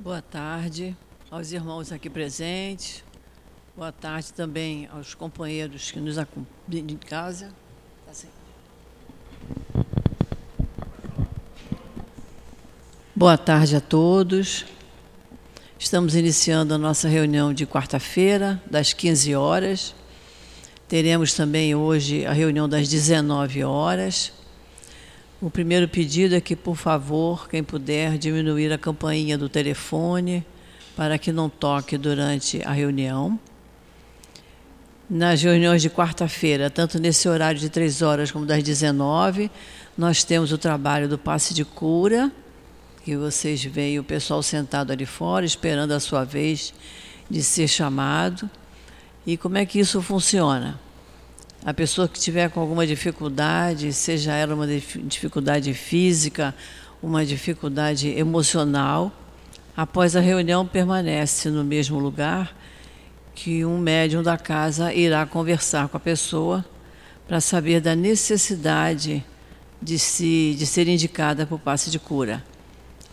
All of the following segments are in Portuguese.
Boa tarde aos irmãos aqui presentes. Boa tarde também aos companheiros que nos acompanham em casa. Tá. Boa tarde a todos. Estamos iniciando a nossa reunião de quarta-feira, das 15 horas. Teremos também hoje a reunião das 19 horas. O primeiro pedido é que, por favor, quem puder diminuir a campainha do telefone para que não toque durante a reunião. Nas reuniões de quarta-feira, tanto nesse horário de três horas como das 19, nós temos o trabalho do passe de cura, que vocês veem o pessoal sentado ali fora, esperando a sua vez de ser chamado. E como é que isso funciona? A pessoa que tiver com alguma dificuldade, seja ela uma dificuldade física, uma dificuldade emocional, após a reunião permanece no mesmo lugar que um médium da casa irá conversar com a pessoa para saber da necessidade de, se, de ser indicada para o passe de cura.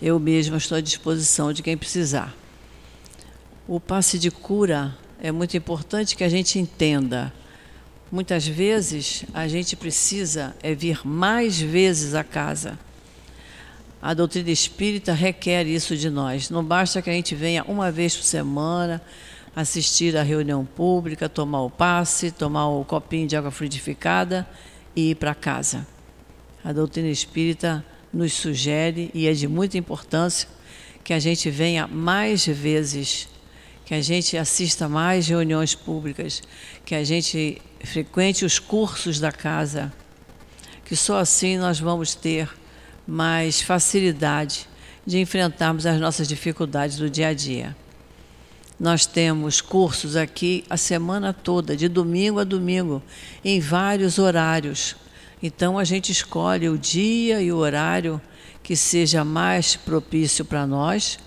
Eu mesma estou à disposição de quem precisar. O passe de cura é muito importante que a gente entenda Muitas vezes a gente precisa é vir mais vezes à casa. A doutrina espírita requer isso de nós. Não basta que a gente venha uma vez por semana assistir à reunião pública, tomar o passe, tomar o copinho de água frutificada e ir para casa. A doutrina espírita nos sugere, e é de muita importância, que a gente venha mais vezes, que a gente assista mais reuniões públicas, que a gente frequente os cursos da casa, que só assim nós vamos ter mais facilidade de enfrentarmos as nossas dificuldades do dia a dia. Nós temos cursos aqui a semana toda, de domingo a domingo, em vários horários. Então a gente escolhe o dia e o horário que seja mais propício para nós,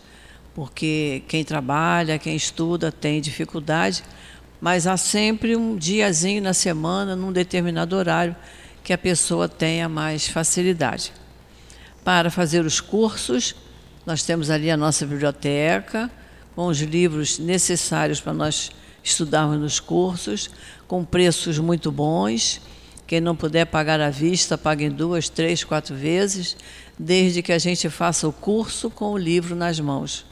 porque quem trabalha, quem estuda tem dificuldade, mas há sempre um diazinho na semana, num determinado horário, que a pessoa tenha mais facilidade. Para fazer os cursos, nós temos ali a nossa biblioteca, com os livros necessários para nós estudarmos nos cursos, com preços muito bons. Quem não puder pagar à vista, pague em duas, três, quatro vezes, desde que a gente faça o curso com o livro nas mãos,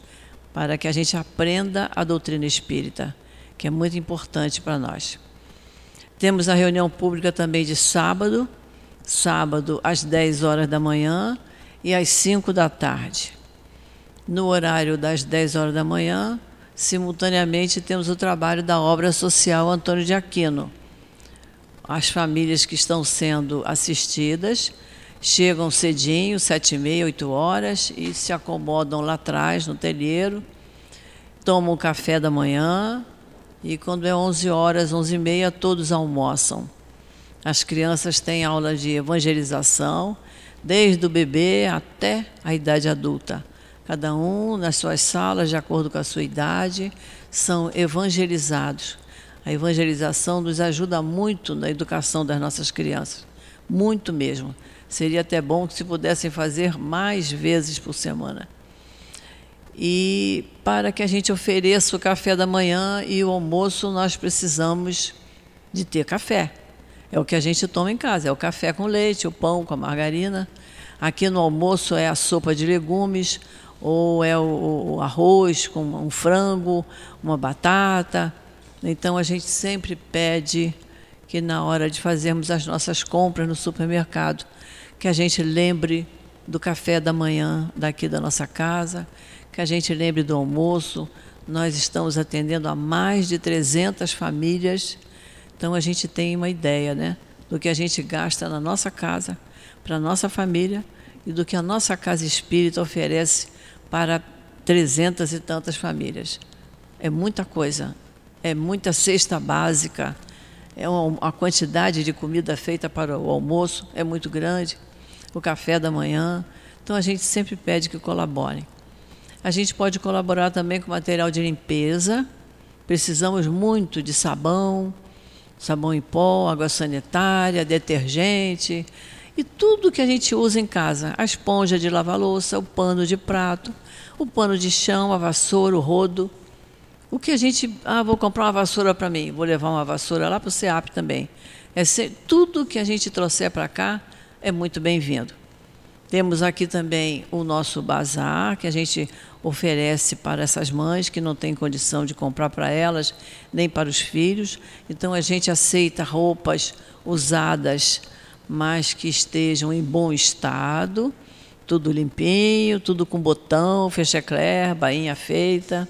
para que a gente aprenda a doutrina espírita que é muito importante para nós. Temos a reunião pública também de sábado, sábado às 10 horas da manhã e às 5 da tarde. No horário das 10 horas da manhã, simultaneamente temos o trabalho da obra social Antônio de Aquino. As famílias que estão sendo assistidas chegam cedinho, sete e meia, oito horas, e se acomodam lá atrás, no telheiro, tomam o café da manhã, e quando é 11 horas, 11 e meia, todos almoçam. As crianças têm aula de evangelização, desde o bebê até a idade adulta. Cada um nas suas salas, de acordo com a sua idade, são evangelizados. A evangelização nos ajuda muito na educação das nossas crianças, muito mesmo. Seria até bom que se pudessem fazer mais vezes por semana e para que a gente ofereça o café da manhã e o almoço, nós precisamos de ter café. É o que a gente toma em casa, é o café com leite, o pão com a margarina. Aqui no almoço é a sopa de legumes, ou é o, o arroz com um frango, uma batata. Então a gente sempre pede que na hora de fazermos as nossas compras no supermercado, que a gente lembre do café da manhã daqui da nossa casa, que a gente lembre do almoço. Nós estamos atendendo a mais de 300 famílias, então a gente tem uma ideia né, do que a gente gasta na nossa casa, para a nossa família, e do que a nossa casa espírita oferece para 300 e tantas famílias. É muita coisa, é muita cesta básica, é uma, a quantidade de comida feita para o almoço é muito grande, o café da manhã. Então a gente sempre pede que colaborem. A gente pode colaborar também com material de limpeza. Precisamos muito de sabão, sabão em pó, água sanitária, detergente E tudo que a gente usa em casa, a esponja de lavar louça, o pano de prato, o pano de chão, a vassoura, o rodo. O que a gente. Ah, vou comprar uma vassoura para mim, vou levar uma vassoura lá para o SEAP também. É tudo que a gente trouxer para cá é muito bem-vindo. Temos aqui também o nosso bazar, que a gente oferece para essas mães que não têm condição de comprar para elas, nem para os filhos. Então a gente aceita roupas usadas, mas que estejam em bom estado tudo limpinho, tudo com botão, fechecler, bainha feita,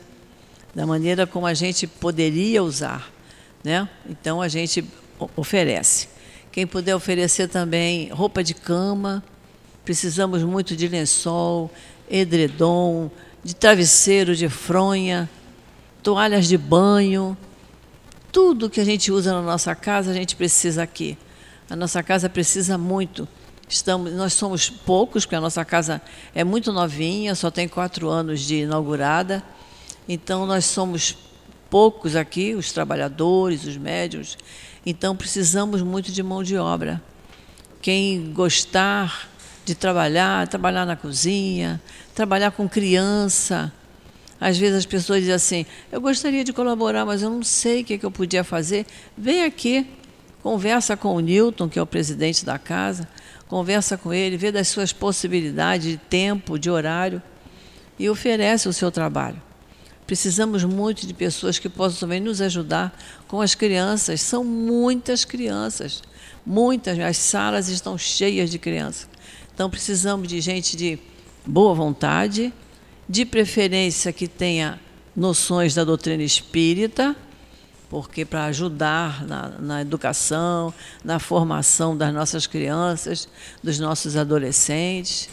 da maneira como a gente poderia usar. Né? Então a gente oferece. Quem puder oferecer também roupa de cama, precisamos muito de lençol, edredom, de travesseiro, de fronha, toalhas de banho, tudo que a gente usa na nossa casa, a gente precisa aqui. A nossa casa precisa muito Estamos, nós somos poucos, porque a nossa casa é muito novinha, só tem quatro anos de inaugurada. Então, nós somos poucos aqui, os trabalhadores, os médios. Então, precisamos muito de mão de obra. Quem gostar de trabalhar, trabalhar na cozinha, trabalhar com criança. Às vezes as pessoas dizem assim: eu gostaria de colaborar, mas eu não sei o que, é que eu podia fazer. Vem aqui, conversa com o Newton, que é o presidente da casa conversa com ele, vê das suas possibilidades de tempo, de horário e oferece o seu trabalho. Precisamos muito de pessoas que possam também nos ajudar com as crianças. São muitas crianças, muitas. As salas estão cheias de crianças. Então precisamos de gente de boa vontade, de preferência que tenha noções da doutrina espírita porque para ajudar na, na, educação, na formação das nossas crianças, dos nossos adolescentes.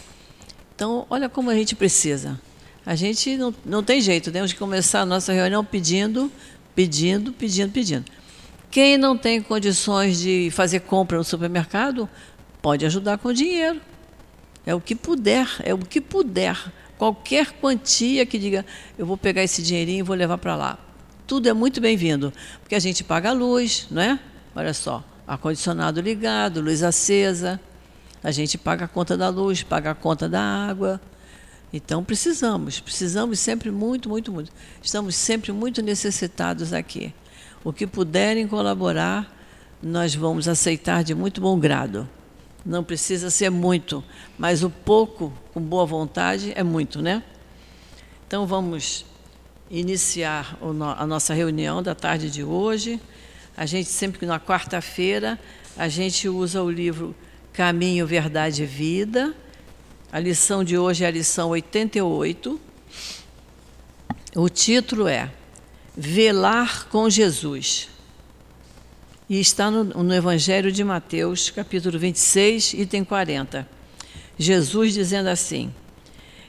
Então, olha como a gente precisa. A gente não, não tem jeito, temos que começar a nossa reunião pedindo, pedindo, pedindo, pedindo. Quem não tem condições de fazer compra no supermercado, pode ajudar com dinheiro. É o que puder, é o que puder. Qualquer quantia que diga, eu vou pegar esse dinheirinho e vou levar para lá tudo é muito bem-vindo, porque a gente paga a luz, não é? Olha só, ar-condicionado ligado, luz acesa, a gente paga a conta da luz, paga a conta da água. Então precisamos, precisamos sempre muito, muito, muito. Estamos sempre muito necessitados aqui. O que puderem colaborar, nós vamos aceitar de muito bom grado. Não precisa ser muito, mas o pouco, com boa vontade, é muito, né? Então vamos iniciar a nossa reunião da tarde de hoje. A gente sempre na quarta-feira a gente usa o livro Caminho, Verdade e Vida. A lição de hoje é a lição 88. O título é Velar com Jesus. E está no, no Evangelho de Mateus, capítulo 26, item 40. Jesus dizendo assim: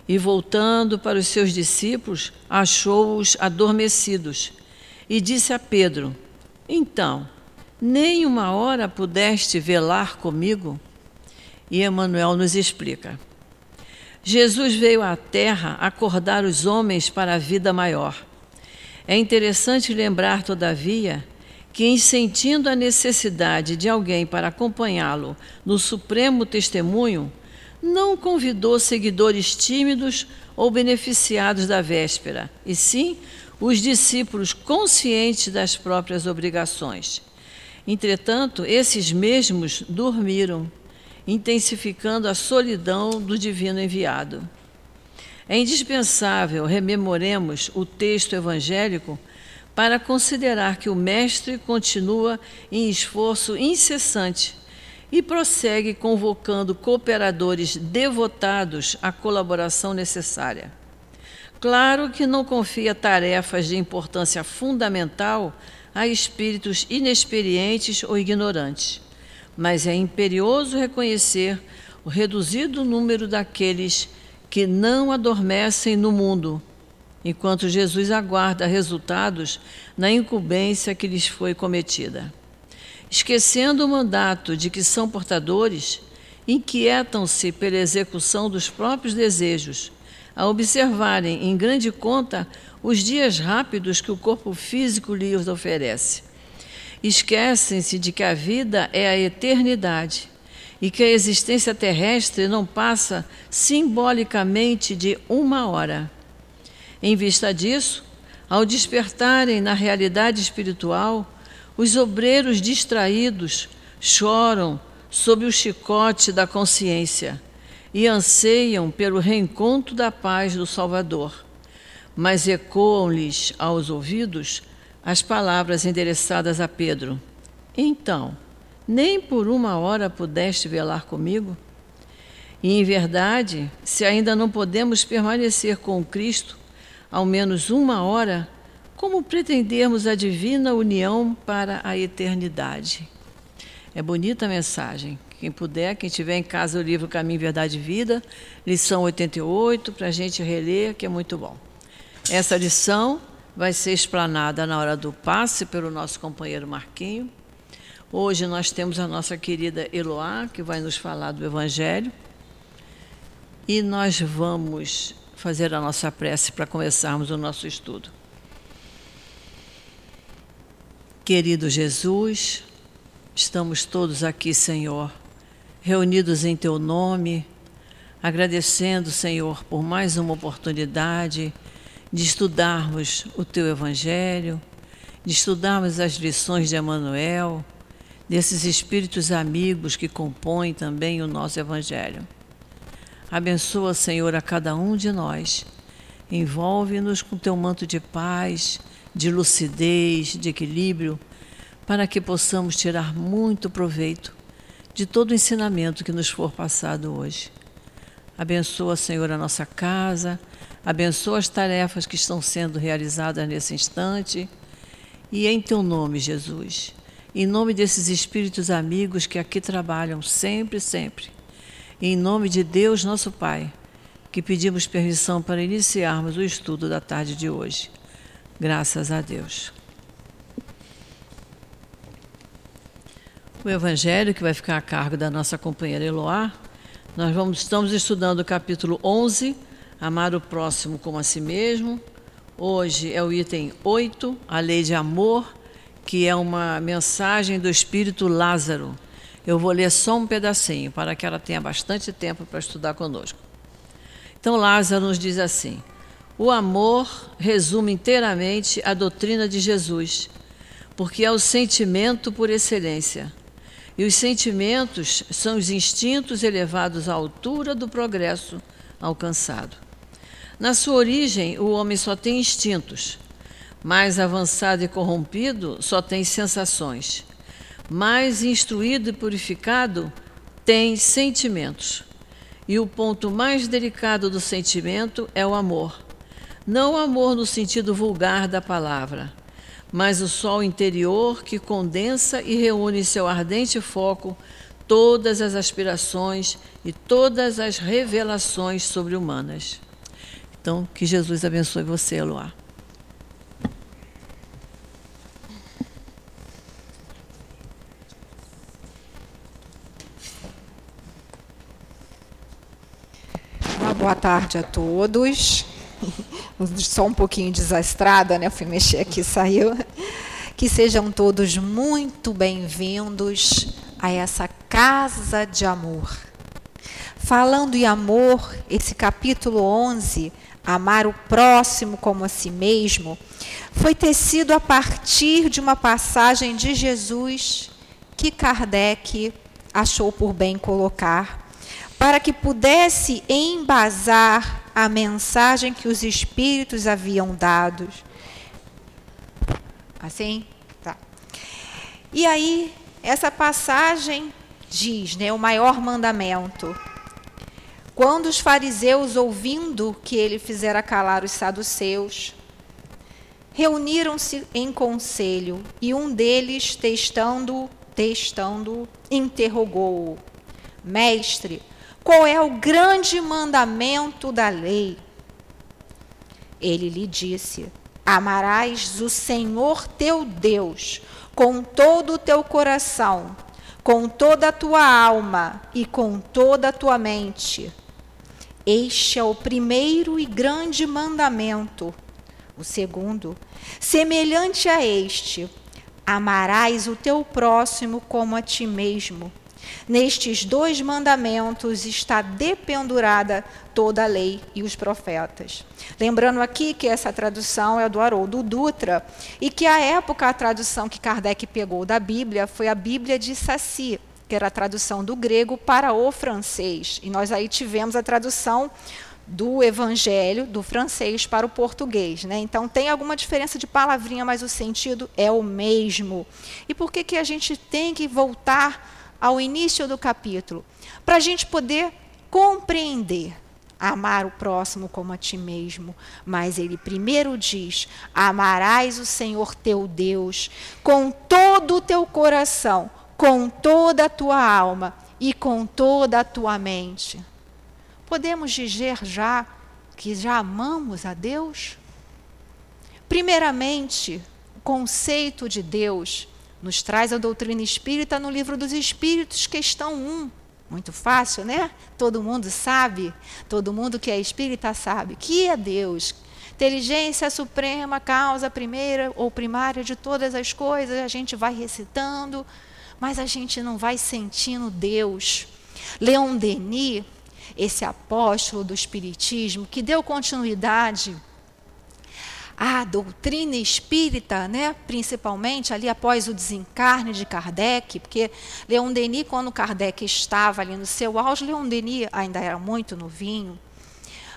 e voltando para os seus discípulos, achou-os adormecidos. E disse a Pedro: Então, nem uma hora pudeste velar comigo? E Emmanuel nos explica. Jesus veio à Terra acordar os homens para a vida maior. É interessante lembrar, todavia, que, sentindo a necessidade de alguém para acompanhá-lo no supremo testemunho, não convidou seguidores tímidos ou beneficiados da véspera, e sim os discípulos conscientes das próprias obrigações. Entretanto, esses mesmos dormiram, intensificando a solidão do divino enviado. É indispensável rememoremos o texto evangélico para considerar que o Mestre continua em esforço incessante e prossegue convocando cooperadores devotados à colaboração necessária. Claro que não confia tarefas de importância fundamental a espíritos inexperientes ou ignorantes, mas é imperioso reconhecer o reduzido número daqueles que não adormecem no mundo, enquanto Jesus aguarda resultados na incumbência que lhes foi cometida esquecendo o mandato de que são portadores, inquietam-se pela execução dos próprios desejos, a observarem em grande conta os dias rápidos que o corpo físico lhes oferece. Esquecem-se de que a vida é a eternidade e que a existência terrestre não passa simbolicamente de uma hora. Em vista disso, ao despertarem na realidade espiritual, os obreiros distraídos choram sob o chicote da consciência e anseiam pelo reencontro da paz do Salvador, mas ecoam-lhes aos ouvidos as palavras endereçadas a Pedro: Então, nem por uma hora pudeste velar comigo? E em verdade, se ainda não podemos permanecer com Cristo ao menos uma hora, como pretendermos a divina união para a eternidade? É bonita a mensagem. Quem puder, quem tiver em casa o livro Caminho, Verdade e Vida, lição 88, para a gente reler, que é muito bom. Essa lição vai ser explanada na hora do passe pelo nosso companheiro Marquinho. Hoje nós temos a nossa querida Eloá, que vai nos falar do Evangelho. E nós vamos fazer a nossa prece para começarmos o nosso estudo. Querido Jesus, estamos todos aqui, Senhor, reunidos em Teu nome, agradecendo, Senhor, por mais uma oportunidade de estudarmos o Teu Evangelho, de estudarmos as lições de Emmanuel desses espíritos amigos que compõem também o nosso Evangelho. Abençoa, Senhor, a cada um de nós. Envolve-nos com teu manto de paz, de lucidez, de equilíbrio, para que possamos tirar muito proveito de todo o ensinamento que nos for passado hoje. Abençoa, Senhor, a nossa casa, abençoa as tarefas que estão sendo realizadas nesse instante. E em teu nome, Jesus, em nome desses espíritos amigos que aqui trabalham sempre, sempre. Em nome de Deus, nosso Pai, que pedimos permissão para iniciarmos o estudo da tarde de hoje. Graças a Deus. O Evangelho, que vai ficar a cargo da nossa companheira Eloá, nós vamos, estamos estudando o capítulo 11, Amar o próximo como a si mesmo. Hoje é o item 8, a lei de amor que é uma mensagem do espírito Lázaro. Eu vou ler só um pedacinho para que ela tenha bastante tempo para estudar conosco. Então, Lázaro nos diz assim: o amor resume inteiramente a doutrina de Jesus, porque é o sentimento por excelência. E os sentimentos são os instintos elevados à altura do progresso alcançado. Na sua origem, o homem só tem instintos, mais avançado e corrompido só tem sensações. Mais instruído e purificado tem sentimentos. E o ponto mais delicado do sentimento é o amor. Não o amor no sentido vulgar da palavra, mas o sol interior que condensa e reúne em seu ardente foco todas as aspirações e todas as revelações sobre-humanas. Então, que Jesus abençoe você, Eloá. boa tarde a todos. Só um pouquinho desastrada, né? Fui mexer aqui, saiu. Que sejam todos muito bem-vindos a essa casa de amor. Falando em amor, esse capítulo 11, Amar o próximo como a si mesmo, foi tecido a partir de uma passagem de Jesus que Kardec achou por bem colocar para que pudesse embasar a mensagem que os espíritos haviam dado. Assim? Tá. E aí, essa passagem diz, né, o maior mandamento. Quando os fariseus, ouvindo que ele fizera calar os saduceus, reuniram-se em conselho, e um deles, testando, testando, interrogou-o: Mestre, qual é o grande mandamento da lei? Ele lhe disse: Amarás o Senhor teu Deus com todo o teu coração, com toda a tua alma e com toda a tua mente. Este é o primeiro e grande mandamento. O segundo, semelhante a este, amarás o teu próximo como a ti mesmo. Nestes dois mandamentos está dependurada toda a lei e os profetas. Lembrando aqui que essa tradução é do Haroldo Dutra e que à época a tradução que Kardec pegou da Bíblia foi a Bíblia de Saci, era a tradução do grego para o francês. E nós aí tivemos a tradução do evangelho do francês para o português, né? Então tem alguma diferença de palavrinha, mas o sentido é o mesmo. E por que que a gente tem que voltar ao início do capítulo? Para a gente poder compreender amar o próximo como a ti mesmo. Mas ele primeiro diz: amarás o Senhor teu Deus com todo o teu coração, com toda a tua alma e com toda a tua mente. Podemos dizer já que já amamos a Deus? Primeiramente, o conceito de Deus nos traz a doutrina espírita no livro dos Espíritos, questão 1. Muito fácil, né? Todo mundo sabe, todo mundo que é espírita sabe que é Deus. Inteligência suprema, causa primeira ou primária de todas as coisas, a gente vai recitando, mas a gente não vai sentindo Deus. Leon Denis, esse apóstolo do Espiritismo, que deu continuidade à doutrina espírita, né, principalmente ali após o desencarne de Kardec, porque Leon Denis, quando Kardec estava ali no seu auge, Leon Denis ainda era muito novinho,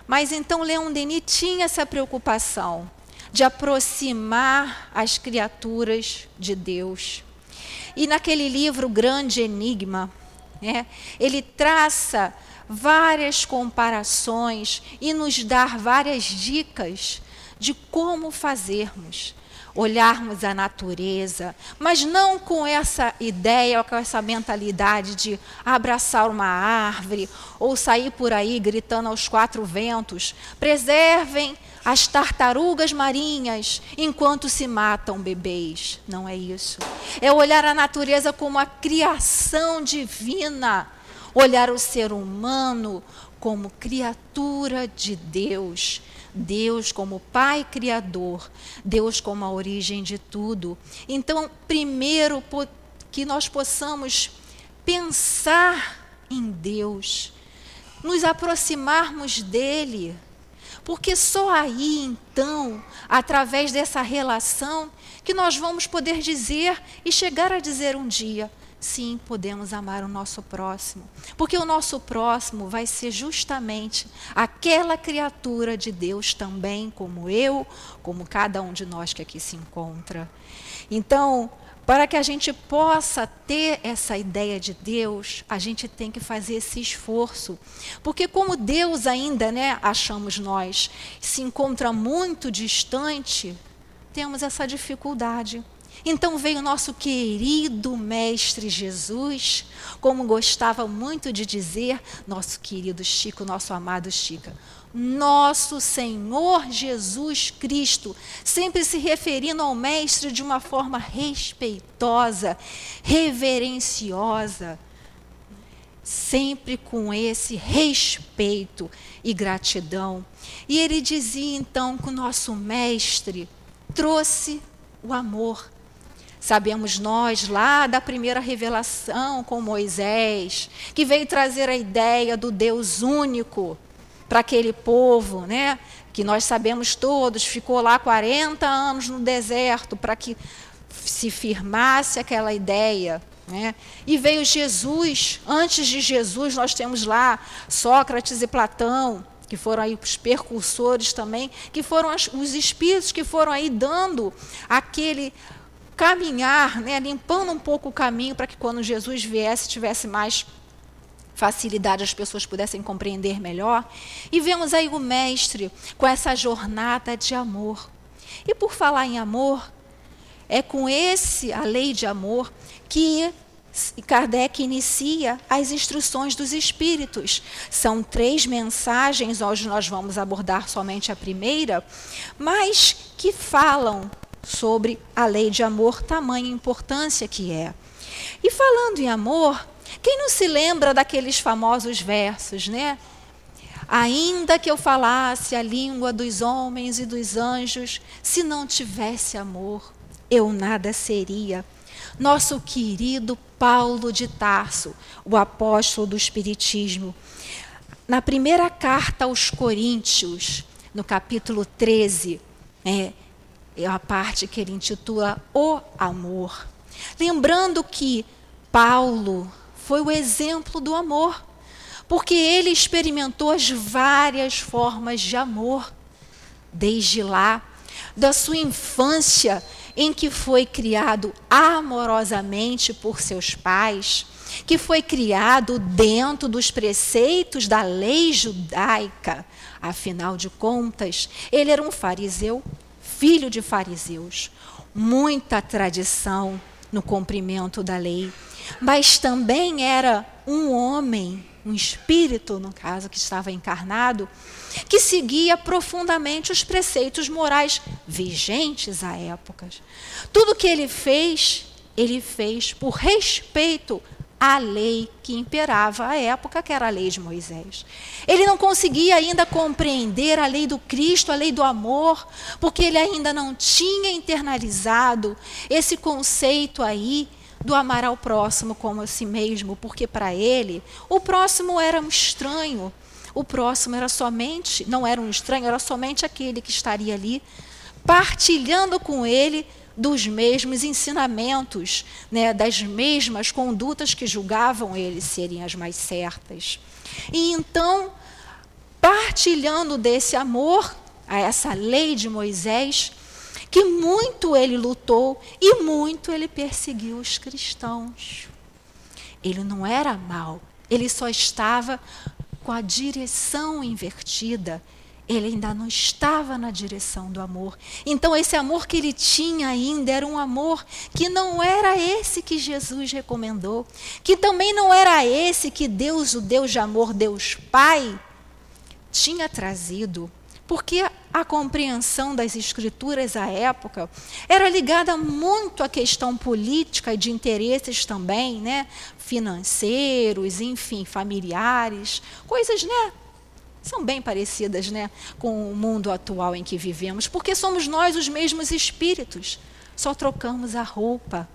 mas então Leon Denis tinha essa preocupação de aproximar as criaturas de Deus. E naquele livro Grande Enigma, né, ele traça várias comparações e nos dá várias dicas de como fazermos. Olharmos a natureza, mas não com essa ideia, com essa mentalidade de abraçar uma árvore ou sair por aí gritando aos quatro ventos: preservem as tartarugas marinhas enquanto se matam bebês. Não é isso. É olhar a natureza como a criação divina, olhar o ser humano como criatura de Deus Deus como Pai Criador, Deus como a origem de tudo. Então, primeiro, que nós possamos pensar em Deus, nos aproximarmos dEle, porque só aí, então, através dessa relação, que nós vamos poder dizer e chegar a dizer um dia: sim, podemos amar o nosso próximo. Porque o nosso próximo vai ser justamente aquela criatura de Deus também, como eu, como cada um de nós que aqui se encontra. Então, para que a gente possa ter essa ideia de Deus, a gente tem que fazer esse esforço. Porque como Deus ainda, né, achamos nós, se encontra muito distante, temos essa dificuldade. Então veio nosso querido Mestre Jesus, como gostava muito de dizer nosso querido Chico, nosso amado Chica. Nosso Senhor Jesus Cristo, sempre se referindo ao Mestre de uma forma respeitosa, reverenciosa, sempre com esse respeito e gratidão. E ele dizia então que o nosso Mestre trouxe o amor Sabemos nós lá da primeira revelação com Moisés, que veio trazer a ideia do Deus único para aquele povo, né? Que nós sabemos todos, ficou lá 40 anos no deserto para que se firmasse aquela ideia. Né? E veio Jesus, antes de Jesus, nós temos lá Sócrates e Platão, que foram aí os percursores também, que foram os espíritos que foram aí dando aquele caminhar, né, limpando um pouco o caminho para que quando Jesus viesse tivesse mais facilidade, as pessoas pudessem compreender melhor. E vemos aí o mestre com essa jornada de amor. E por falar em amor, é com esse, a lei de amor, que Kardec inicia as instruções dos espíritos. São três mensagens, hoje nós vamos abordar somente a primeira, mas que falam sobre a lei de amor, tamanha importância que é. E falando em amor, quem não se lembra daqueles famosos versos, né? Ainda que eu falasse a língua dos homens e dos anjos, se não tivesse amor, eu nada seria. nosso querido Paulo de Tarso, o apóstolo do Espiritismo. Na primeira carta aos Coríntios, no capítulo 13, é, é a parte que ele intitula O Amor. Lembrando que Paulo foi o exemplo do amor, porque ele experimentou as várias formas de amor, desde lá, da sua infância, em que foi criado amorosamente por seus pais, que foi criado dentro dos preceitos da lei judaica. Afinal de contas, ele era um fariseu, filho de fariseus, muita tradição no cumprimento da lei, mas também era um homem, um espírito, no caso, que estava encarnado, que seguia profundamente os preceitos morais vigentes à época. Tudo que ele fez, ele fez por respeito à lei que imperava à época, que era a lei de Moisés. Ele não conseguia ainda compreender a lei do Cristo, a lei do amor, porque ele ainda não tinha internalizado esse conceito aí do amar ao próximo como a si mesmo, porque para ele o próximo era um estranho, o próximo era somente, não era um estranho, era somente aquele que estaria ali partilhando com ele dos mesmos ensinamentos, né, das mesmas condutas que julgavam ele serem as mais certas. E então, partilhando desse amor, a essa lei de Moisés, que muito ele lutou e muito ele perseguiu os cristãos. Ele não era mal, ele só estava com a direção invertida. Ele ainda não estava na direção do amor. Então, esse amor que ele tinha ainda era um amor que não era esse que Jesus recomendou, que também não era esse que Deus, o Deus de amor, Deus Pai, tinha trazido. Porque a compreensão das escrituras à época era ligada muito à questão política e de interesses também, né? financeiros, enfim, familiares, coisas, né? São bem parecidas né, com o mundo atual em que vivemos, porque somos nós os mesmos espíritos, só trocamos a roupa.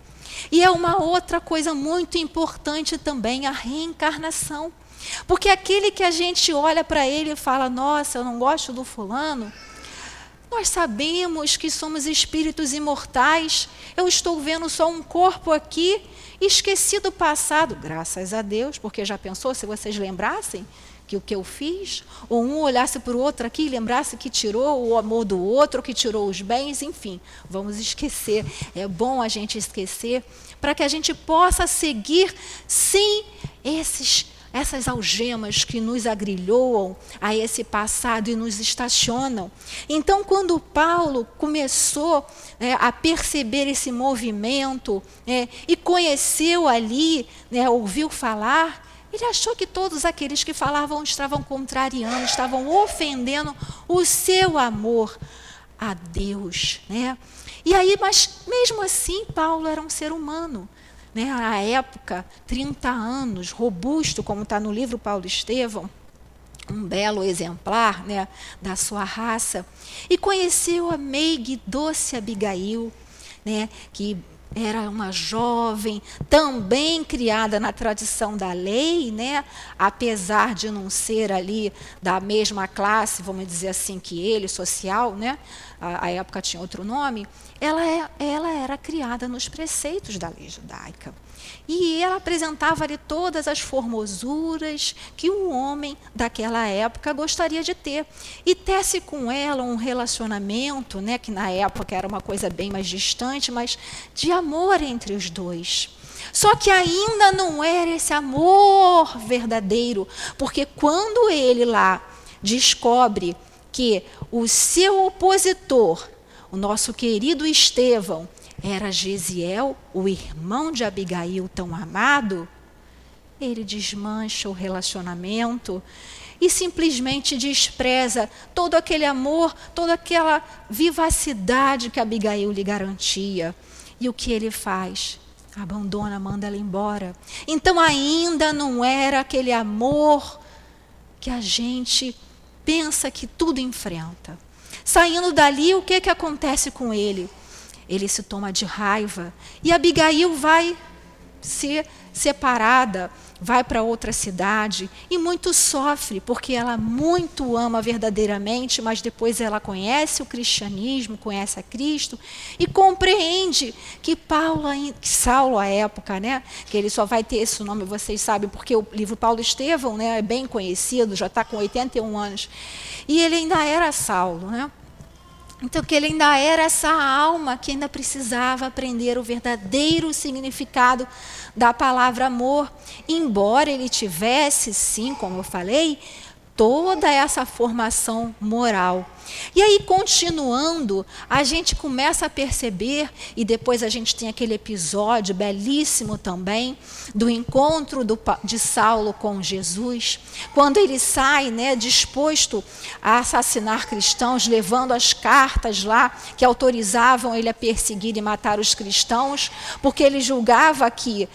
E é uma outra coisa muito importante também, a reencarnação. Porque aquele que a gente olha para ele e fala, nossa, eu não gosto do fulano, nós sabemos que somos espíritos imortais. Eu estou vendo só um corpo aqui, esqueci do passado, graças a Deus, porque já pensou se vocês lembrassem que o que eu fiz? Ou um olhasse para o outro aqui e lembrasse que tirou o amor do outro, que tirou os bens, enfim, vamos esquecer. É bom a gente esquecer para que a gente possa seguir sem esses essas algemas que nos agrilhoam a esse passado e nos estacionam. Então, quando Paulo começou né, a perceber esse movimento né, e conheceu ali, né, ouviu falar, ele achou que todos aqueles que falavam estavam contrariando, estavam ofendendo o seu amor a Deus. Né? E aí, mas mesmo assim, Paulo era um ser humano né, à época, 30 anos, robusto, como está no livro Paulo Estevão, um belo exemplar né, da sua raça, e conheceu a meiga doce Abigail, né, que era uma jovem, também criada na tradição da lei, né? apesar de não ser ali da mesma classe, vamos dizer assim, que ele, social, né? a, a época tinha outro nome, ela, é, ela era criada nos preceitos da lei judaica. E ela apresentava ali todas as formosuras que um homem daquela época gostaria de ter. E tece com ela um relacionamento, né, que na época era uma coisa bem mais distante, mas de amor entre os dois. Só que ainda não era esse amor verdadeiro, porque quando ele lá descobre que o seu opositor, o nosso querido Estevão, era Gesiel, o irmão de Abigail tão amado, ele desmancha o relacionamento e simplesmente despreza todo aquele amor, toda aquela vivacidade que Abigail lhe garantia. E o que ele faz? Abandona, manda ela embora. Então ainda não era aquele amor que a gente pensa que tudo enfrenta. Saindo dali, o que, que acontece com ele? Ele se toma de raiva e Abigail vai ser separada, vai para outra cidade e muito sofre, porque ela muito ama verdadeiramente, mas depois ela conhece o cristianismo, conhece a Cristo e compreende que Paulo, que Saulo à época, né, que ele só vai ter esse nome, vocês sabem, porque o livro Paulo Estevão, né, é bem conhecido, já está com 81 anos, e ele ainda era Saulo, né? Então, que ele ainda era essa alma que ainda precisava aprender o verdadeiro significado da palavra amor, embora ele tivesse, sim, como eu falei, toda essa formação moral. E aí, continuando, a gente começa a perceber, e depois a gente tem aquele episódio belíssimo também, do encontro do, de Saulo com Jesus, quando ele sai né, disposto a assassinar cristãos, levando as cartas lá que autorizavam ele a perseguir e matar os cristãos, porque ele julgava que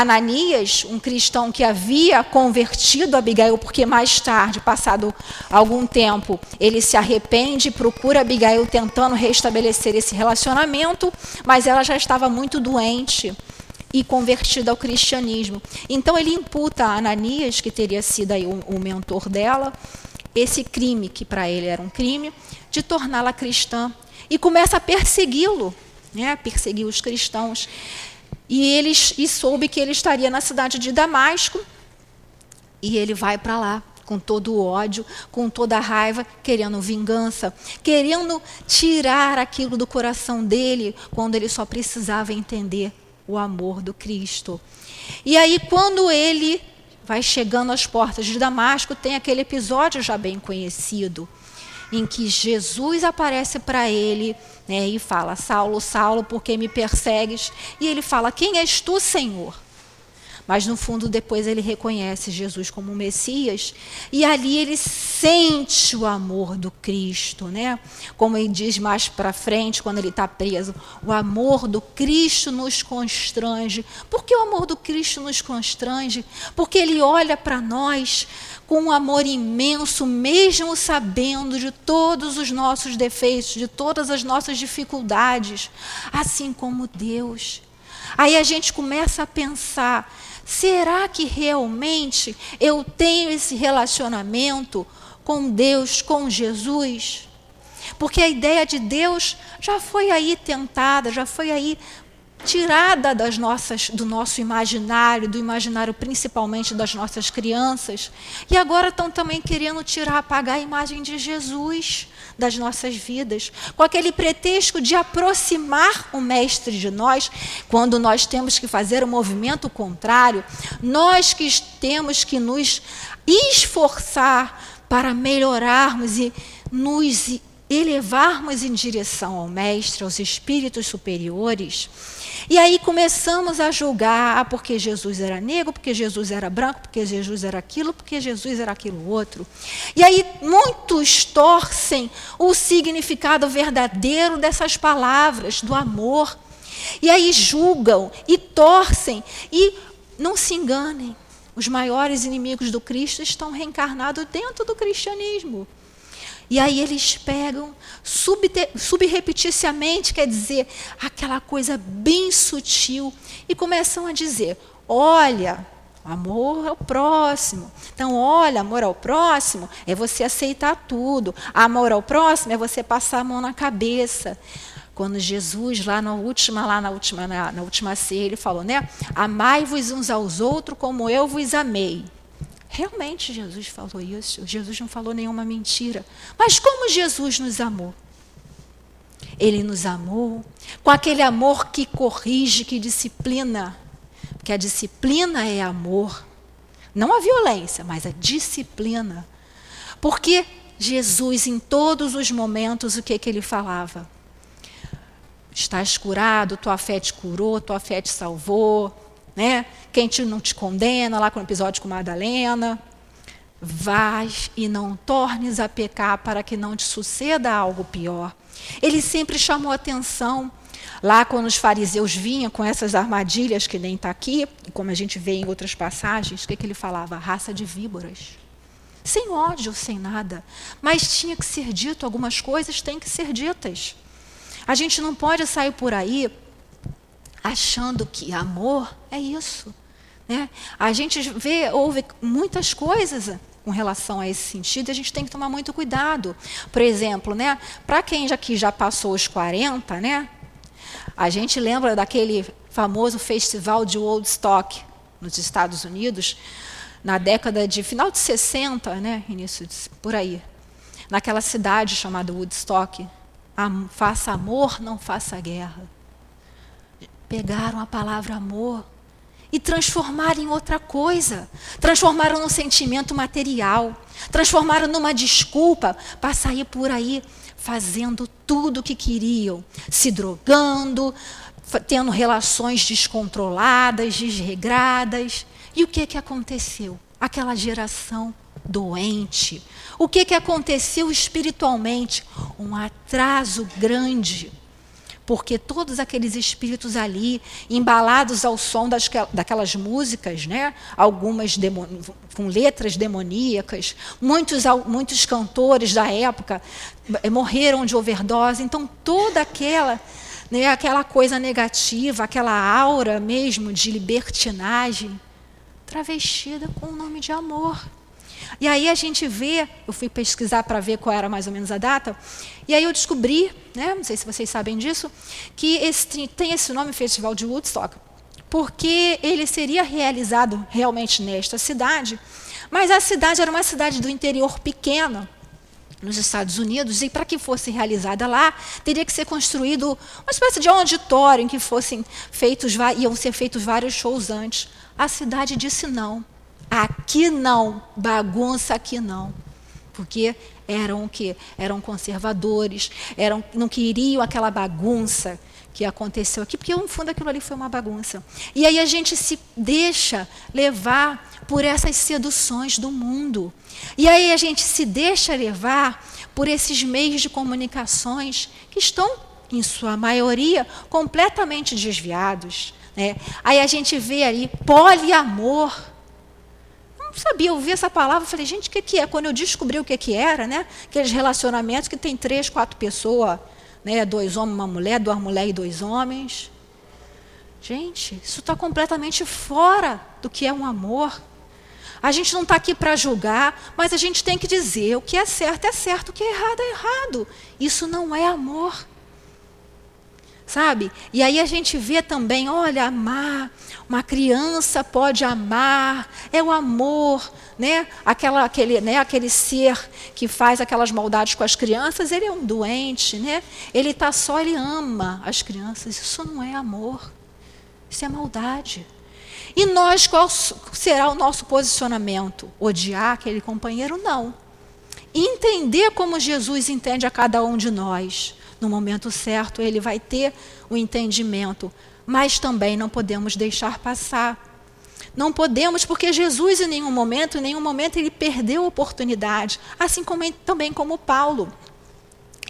Ananias, um cristão que havia convertido Abigail, porque mais tarde, passado algum tempo, ele se arrepende e procura Abigail tentando restabelecer esse relacionamento, mas ela já estava muito doente e convertida ao cristianismo. Então ele imputa a Ananias, que teria sido aí o, o mentor dela, esse crime, que para ele era um crime, de torná-la cristã. E começa a persegui-lo, né, perseguir os cristãos. E, eles, e soube que ele estaria na cidade de Damasco. E ele vai para lá com todo o ódio, com toda a raiva, querendo vingança, querendo tirar aquilo do coração dele, quando ele só precisava entender o amor do Cristo. E aí, quando ele vai chegando às portas de Damasco, tem aquele episódio já bem conhecido, em que Jesus aparece para ele né, e fala: Saulo, Saulo, por que me persegues? E ele fala: Quem és tu, Senhor? Mas no fundo, depois ele reconhece Jesus como Messias e ali ele sente o amor do Cristo, né? Como ele diz mais para frente, quando ele está preso: o amor do Cristo nos constrange. Por que o amor do Cristo nos constrange? Porque ele olha para nós com um amor imenso, mesmo sabendo de todos os nossos defeitos, de todas as nossas dificuldades, assim como Deus. Aí a gente começa a pensar: será que realmente eu tenho esse relacionamento com Deus, com Jesus? Porque a ideia de Deus já foi aí tentada, já foi aí tirada das nossas, do nosso imaginário, do imaginário principalmente das nossas crianças. E agora estão também querendo tirar, apagar a imagem de Jesus das nossas vidas, com aquele pretexto de aproximar o Mestre de nós, quando nós temos que fazer o um movimento contrário, nós que temos que nos esforçar para melhorarmos e nos elevarmos em direção ao Mestre, aos espíritos superiores. E aí começamos a julgar ah, porque Jesus era negro, porque Jesus era branco, porque Jesus era aquilo, porque Jesus era aquilo outro. E aí muitos torcem o significado verdadeiro dessas palavras, do amor. E aí julgam e torcem. E não se enganem, os maiores inimigos do Cristo estão reencarnados dentro do cristianismo. E aí eles pegam subrepeticiamente, quer dizer, aquela coisa bem sutil, e começam a dizer: olha, amor ao próximo. Então, olha, amor ao próximo é você aceitar tudo. Amor ao próximo é você passar a mão na cabeça. Quando Jesus, lá na última, lá na última, na, na última ceia, ele falou, né? Amai-vos uns aos outros como eu vos amei. Realmente Jesus falou isso. Jesus não falou nenhuma mentira. Mas como Jesus nos amou? Ele nos amou com aquele amor que corrige, que disciplina. Porque a disciplina é amor. Não a violência, mas a disciplina. Porque Jesus, em todos os momentos, o que, que ele falava? Estás curado, tua fé te curou, tua fé te salvou, né? Quem te, não te condena, lá com o episódio com Madalena. Vais e não tornes a pecar para que não te suceda algo pior. Ele sempre chamou atenção. Lá, quando os fariseus vinham com essas armadilhas que nem está aqui, como a gente vê em outras passagens, o que, que ele falava? Raça de víboras. Sem ódio, sem nada. Mas tinha que ser dito, algumas coisas têm que ser ditas. A gente não pode sair por aí achando que amor é isso. Né? A gente vê, ouve muitas coisas com relação a esse sentido, e a gente tem que tomar muito cuidado. Por exemplo, né, para quem já, que já passou os 40, né, a gente lembra daquele famoso festival de Woodstock nos Estados Unidos, na década de final de 60, né, início de, por aí, naquela cidade chamada Woodstock, faça amor, não faça guerra. Pegaram a palavra amor e transformaram em outra coisa. Transformaram num sentimento material. Transformaram numa desculpa para sair por aí fazendo tudo o que queriam, se drogando, tendo relações descontroladas, desregradas. E o que, que aconteceu? Aquela geração doente. O que, que aconteceu espiritualmente? Um atraso grande porque todos aqueles espíritos ali, embalados ao som das, daquelas músicas, né? algumas com letras demoníacas, muitos, muitos cantores da época eh, morreram de overdose, então toda aquela, né, aquela coisa negativa, aquela aura mesmo de libertinagem, travestida com o nome de amor. E aí a gente vê, eu fui pesquisar para ver qual era mais ou menos a data, e aí eu descobri, né, não sei se vocês sabem disso, que esse, tem esse nome Festival de Woodstock, porque ele seria realizado realmente nesta cidade, mas a cidade era uma cidade do interior pequena, nos Estados Unidos, e para que fosse realizada lá, teria que ser construído uma espécie de auditório em que fossem feitos, iam ser feitos vários shows antes. A cidade disse não. Aqui não, bagunça aqui não. Porque eram o quê? Eram conservadores, eram, não queriam aquela bagunça que aconteceu aqui, porque no fundo aquilo ali foi uma bagunça. E aí a gente se deixa levar por essas seduções do mundo. E aí a gente se deixa levar por esses meios de comunicações que estão, em sua maioria, completamente desviados. Né? Aí a gente vê ali poliamor não sabia, eu ouvi essa palavra, falei, gente, o que, que é? Quando eu descobri o que, que era, né? Aqueles relacionamentos que tem três, quatro pessoas, né? Dois homens, uma mulher, duas mulheres e dois homens. Gente, isso está completamente fora do que é um amor. A gente não está aqui para julgar, mas a gente tem que dizer o que é certo é certo, o que é errado é errado. Isso não é amor sabe? E aí a gente vê também, olha, amar, uma criança pode amar, é o amor, né? Aquela, aquele, né? aquele ser que faz aquelas maldades com as crianças, ele é um doente, né? Ele está só, ele ama as crianças. Isso não é amor, isso é maldade. E nós, qual será o nosso posicionamento? Odiar aquele companheiro? Não. Entender como Jesus entende a cada um de nós no momento certo ele vai ter o entendimento, mas também não podemos deixar passar. Não podemos, porque Jesus em nenhum momento, em nenhum momento ele perdeu a oportunidade, assim como também como Paulo.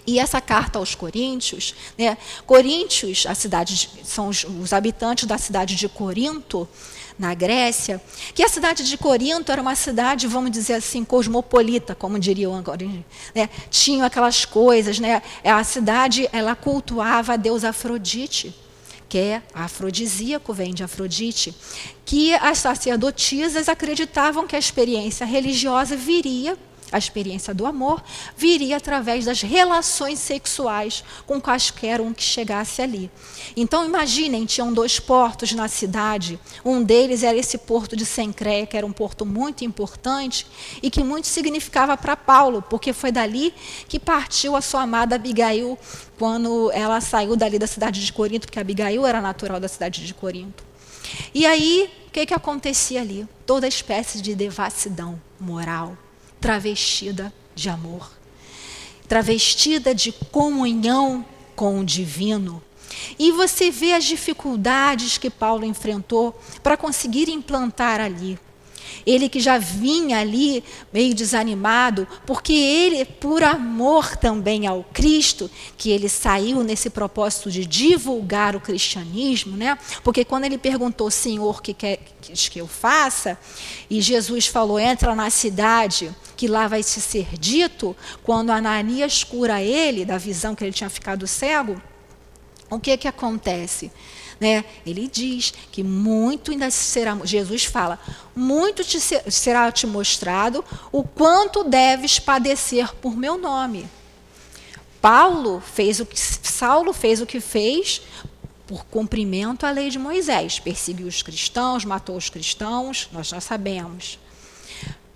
E essa carta aos Coríntios, né? Coríntios, a cidade de, são os, os habitantes da cidade de Corinto, na Grécia, que a cidade de Corinto era uma cidade, vamos dizer assim, cosmopolita, como diriam agora. Né? Tinham aquelas coisas, né? A cidade, ela cultuava a deusa Afrodite, que é afrodisíaco, vem de Afrodite, que as sacerdotisas acreditavam que a experiência religiosa viria a experiência do amor viria através das relações sexuais com quaisquer um que chegasse ali. Então imaginem, tinham dois portos na cidade. Um deles era esse porto de Sencreia, que era um porto muito importante e que muito significava para Paulo, porque foi dali que partiu a sua amada Abigail quando ela saiu dali da cidade de Corinto, porque Abigail era natural da cidade de Corinto. E aí, o que, que acontecia ali? Toda espécie de devassidão moral, travestida de amor, travestida de comunhão com o divino. E você vê as dificuldades que Paulo enfrentou para conseguir implantar ali ele que já vinha ali meio desanimado, porque ele, por amor também ao Cristo, que ele saiu nesse propósito de divulgar o cristianismo, né? Porque quando ele perguntou, Senhor, o que quer que eu faça? E Jesus falou: entra na cidade que lá vai te ser dito, quando Ananias cura ele da visão que ele tinha ficado cego, O que que acontece? Né? Ele diz que muito ainda será, Jesus fala, muito te será te mostrado o quanto deves padecer por meu nome. Paulo fez o que Saulo fez o que fez por cumprimento à lei de Moisés, perseguiu os cristãos, matou os cristãos, nós já sabemos.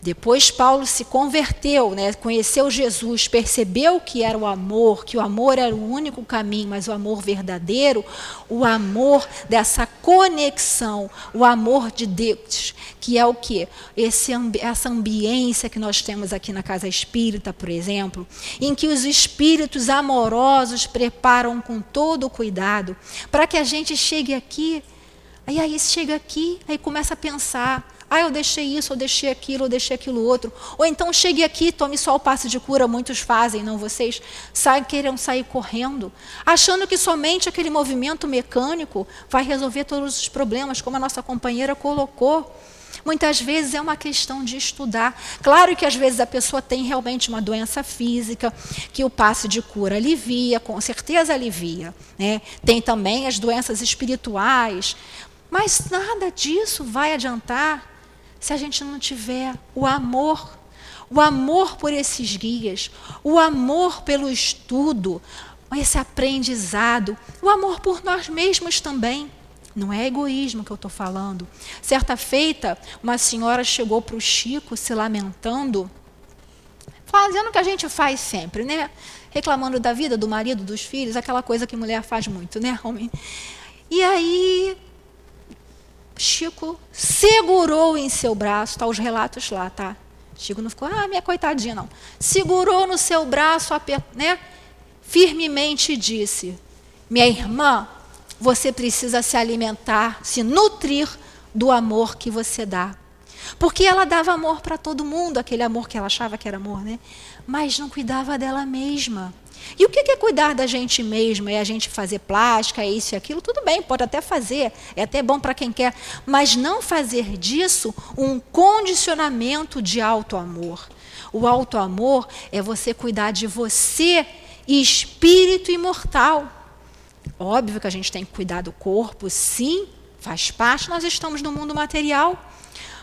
Depois Paulo se converteu, né? conheceu Jesus, percebeu que era o amor, que o amor era o único caminho, mas o amor verdadeiro, o amor dessa conexão, o amor de Deus, que é o que? Esse, essa ambiência que nós temos aqui na Casa Espírita, por exemplo, em que os espíritos amorosos preparam com todo o cuidado para que a gente chegue aqui, aí aí chega aqui, aí começa a pensar ah, eu deixei isso, eu deixei aquilo, eu deixei aquilo outro. Ou então chegue aqui, tome só o passe de cura, muitos fazem, não vocês, sai, queiram sair correndo, achando que somente aquele movimento mecânico vai resolver todos os problemas, como a nossa companheira colocou. Muitas vezes é uma questão de estudar. Claro que às vezes a pessoa tem realmente uma doença física, que o passe de cura alivia, com certeza alivia. Né? Tem também as doenças espirituais, mas nada disso vai adiantar se a gente não tiver o amor, o amor por esses guias, o amor pelo estudo, esse aprendizado, o amor por nós mesmos também. Não é egoísmo que eu estou falando. Certa feita, uma senhora chegou para o Chico se lamentando, fazendo o que a gente faz sempre, né? Reclamando da vida, do marido, dos filhos, aquela coisa que mulher faz muito, né, homem? E aí Chico segurou em seu braço, tá os relatos lá, tá? Chico não ficou, ah, minha coitadinha, não. Segurou no seu braço, né? Firmemente disse: Minha irmã, você precisa se alimentar, se nutrir do amor que você dá. Porque ela dava amor para todo mundo, aquele amor que ela achava que era amor, né? Mas não cuidava dela mesma. E o que é cuidar da gente mesmo? É a gente fazer plástica, é isso e aquilo? Tudo bem, pode até fazer, é até bom para quem quer, mas não fazer disso um condicionamento de alto amor. O alto amor é você cuidar de você, espírito imortal. Óbvio que a gente tem que cuidar do corpo, sim, faz parte, nós estamos no mundo material,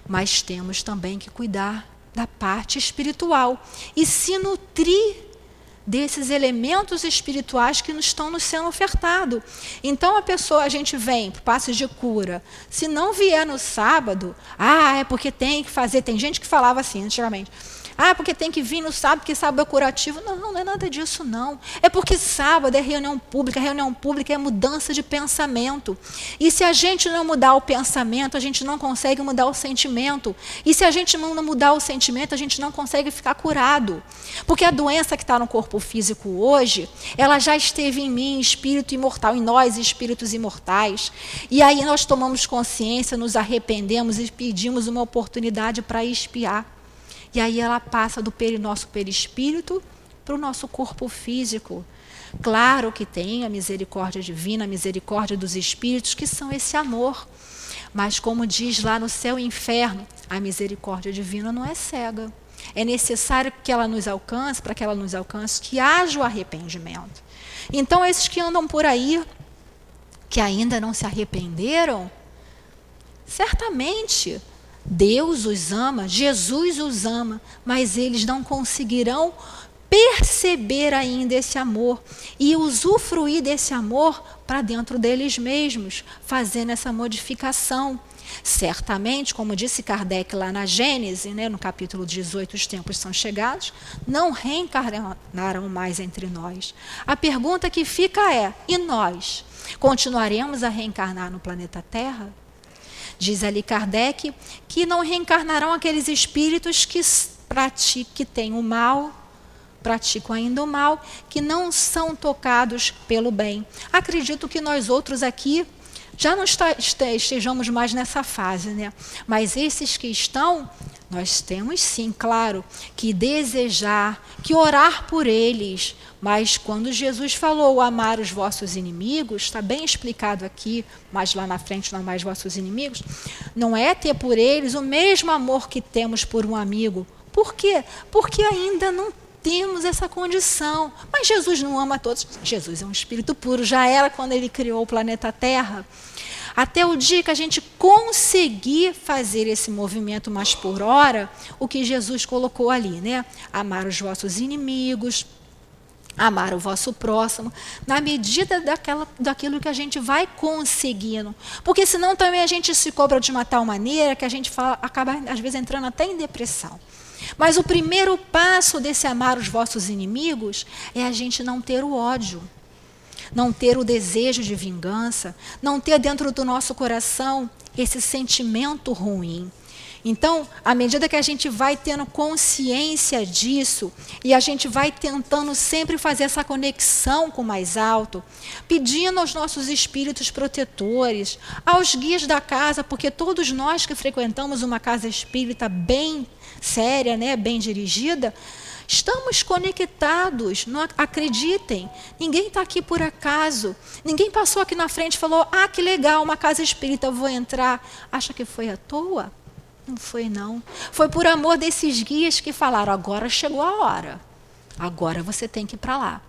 mas temos também que cuidar da parte espiritual e se nutrir desses elementos espirituais que estão nos sendo ofertados. Então a pessoa, a gente vem para passos de cura. Se não vier no sábado, ah, é porque tem que fazer. Tem gente que falava assim antigamente. Ah, porque tem que vir no sábado, porque sábado é curativo. Não, não é nada disso, não. É porque sábado é reunião pública, reunião pública é mudança de pensamento. E se a gente não mudar o pensamento, a gente não consegue mudar o sentimento. E se a gente não mudar o sentimento, a gente não consegue ficar curado. Porque a doença que está no corpo físico hoje, ela já esteve em mim, espírito imortal, em nós, espíritos imortais. E aí nós tomamos consciência, nos arrependemos e pedimos uma oportunidade para expiar. E aí ela passa do nosso perispírito para o nosso corpo físico. Claro que tem a misericórdia divina, a misericórdia dos espíritos, que são esse amor. Mas, como diz lá no céu e inferno, a misericórdia divina não é cega. É necessário que ela nos alcance, para que ela nos alcance, que haja o arrependimento. Então, esses que andam por aí, que ainda não se arrependeram, certamente Deus os ama, Jesus os ama, mas eles não conseguirão perceber ainda esse amor e usufruir desse amor para dentro deles mesmos, fazendo essa modificação. Certamente, como disse Kardec lá na Gênese, né, no capítulo 18, os tempos são chegados, não reencarnarão mais entre nós. A pergunta que fica é: e nós? Continuaremos a reencarnar no planeta Terra? Diz ali Kardec que não reencarnarão aqueles espíritos que, praticam, que têm o mal, praticam ainda o mal, que não são tocados pelo bem. Acredito que nós outros aqui já não estejamos mais nessa fase, né? Mas esses que estão, nós temos sim, claro, que desejar, que orar por eles. Mas quando Jesus falou amar os vossos inimigos, está bem explicado aqui, mas lá na frente não mais vossos inimigos, não é ter por eles o mesmo amor que temos por um amigo. Por quê? Porque ainda não temos essa condição. Mas Jesus não ama todos. Jesus é um espírito puro, já era quando ele criou o planeta Terra. Até o dia que a gente conseguir fazer esse movimento mais por hora, o que Jesus colocou ali, né? Amar os vossos inimigos, amar o vosso próximo, na medida daquela, daquilo que a gente vai conseguindo. Porque senão também a gente se cobra de uma tal maneira que a gente fala, acaba, às vezes, entrando até em depressão. Mas o primeiro passo desse amar os vossos inimigos é a gente não ter o ódio não ter o desejo de vingança, não ter dentro do nosso coração esse sentimento ruim. Então, à medida que a gente vai tendo consciência disso e a gente vai tentando sempre fazer essa conexão com o mais alto, pedindo aos nossos espíritos protetores, aos guias da casa, porque todos nós que frequentamos uma casa espírita bem séria, né, bem dirigida, Estamos conectados, não acreditem. Ninguém está aqui por acaso. Ninguém passou aqui na frente e falou: Ah, que legal, uma casa espírita, vou entrar. Acha que foi à toa? Não foi, não. Foi por amor desses guias que falaram: agora chegou a hora. Agora você tem que ir para lá.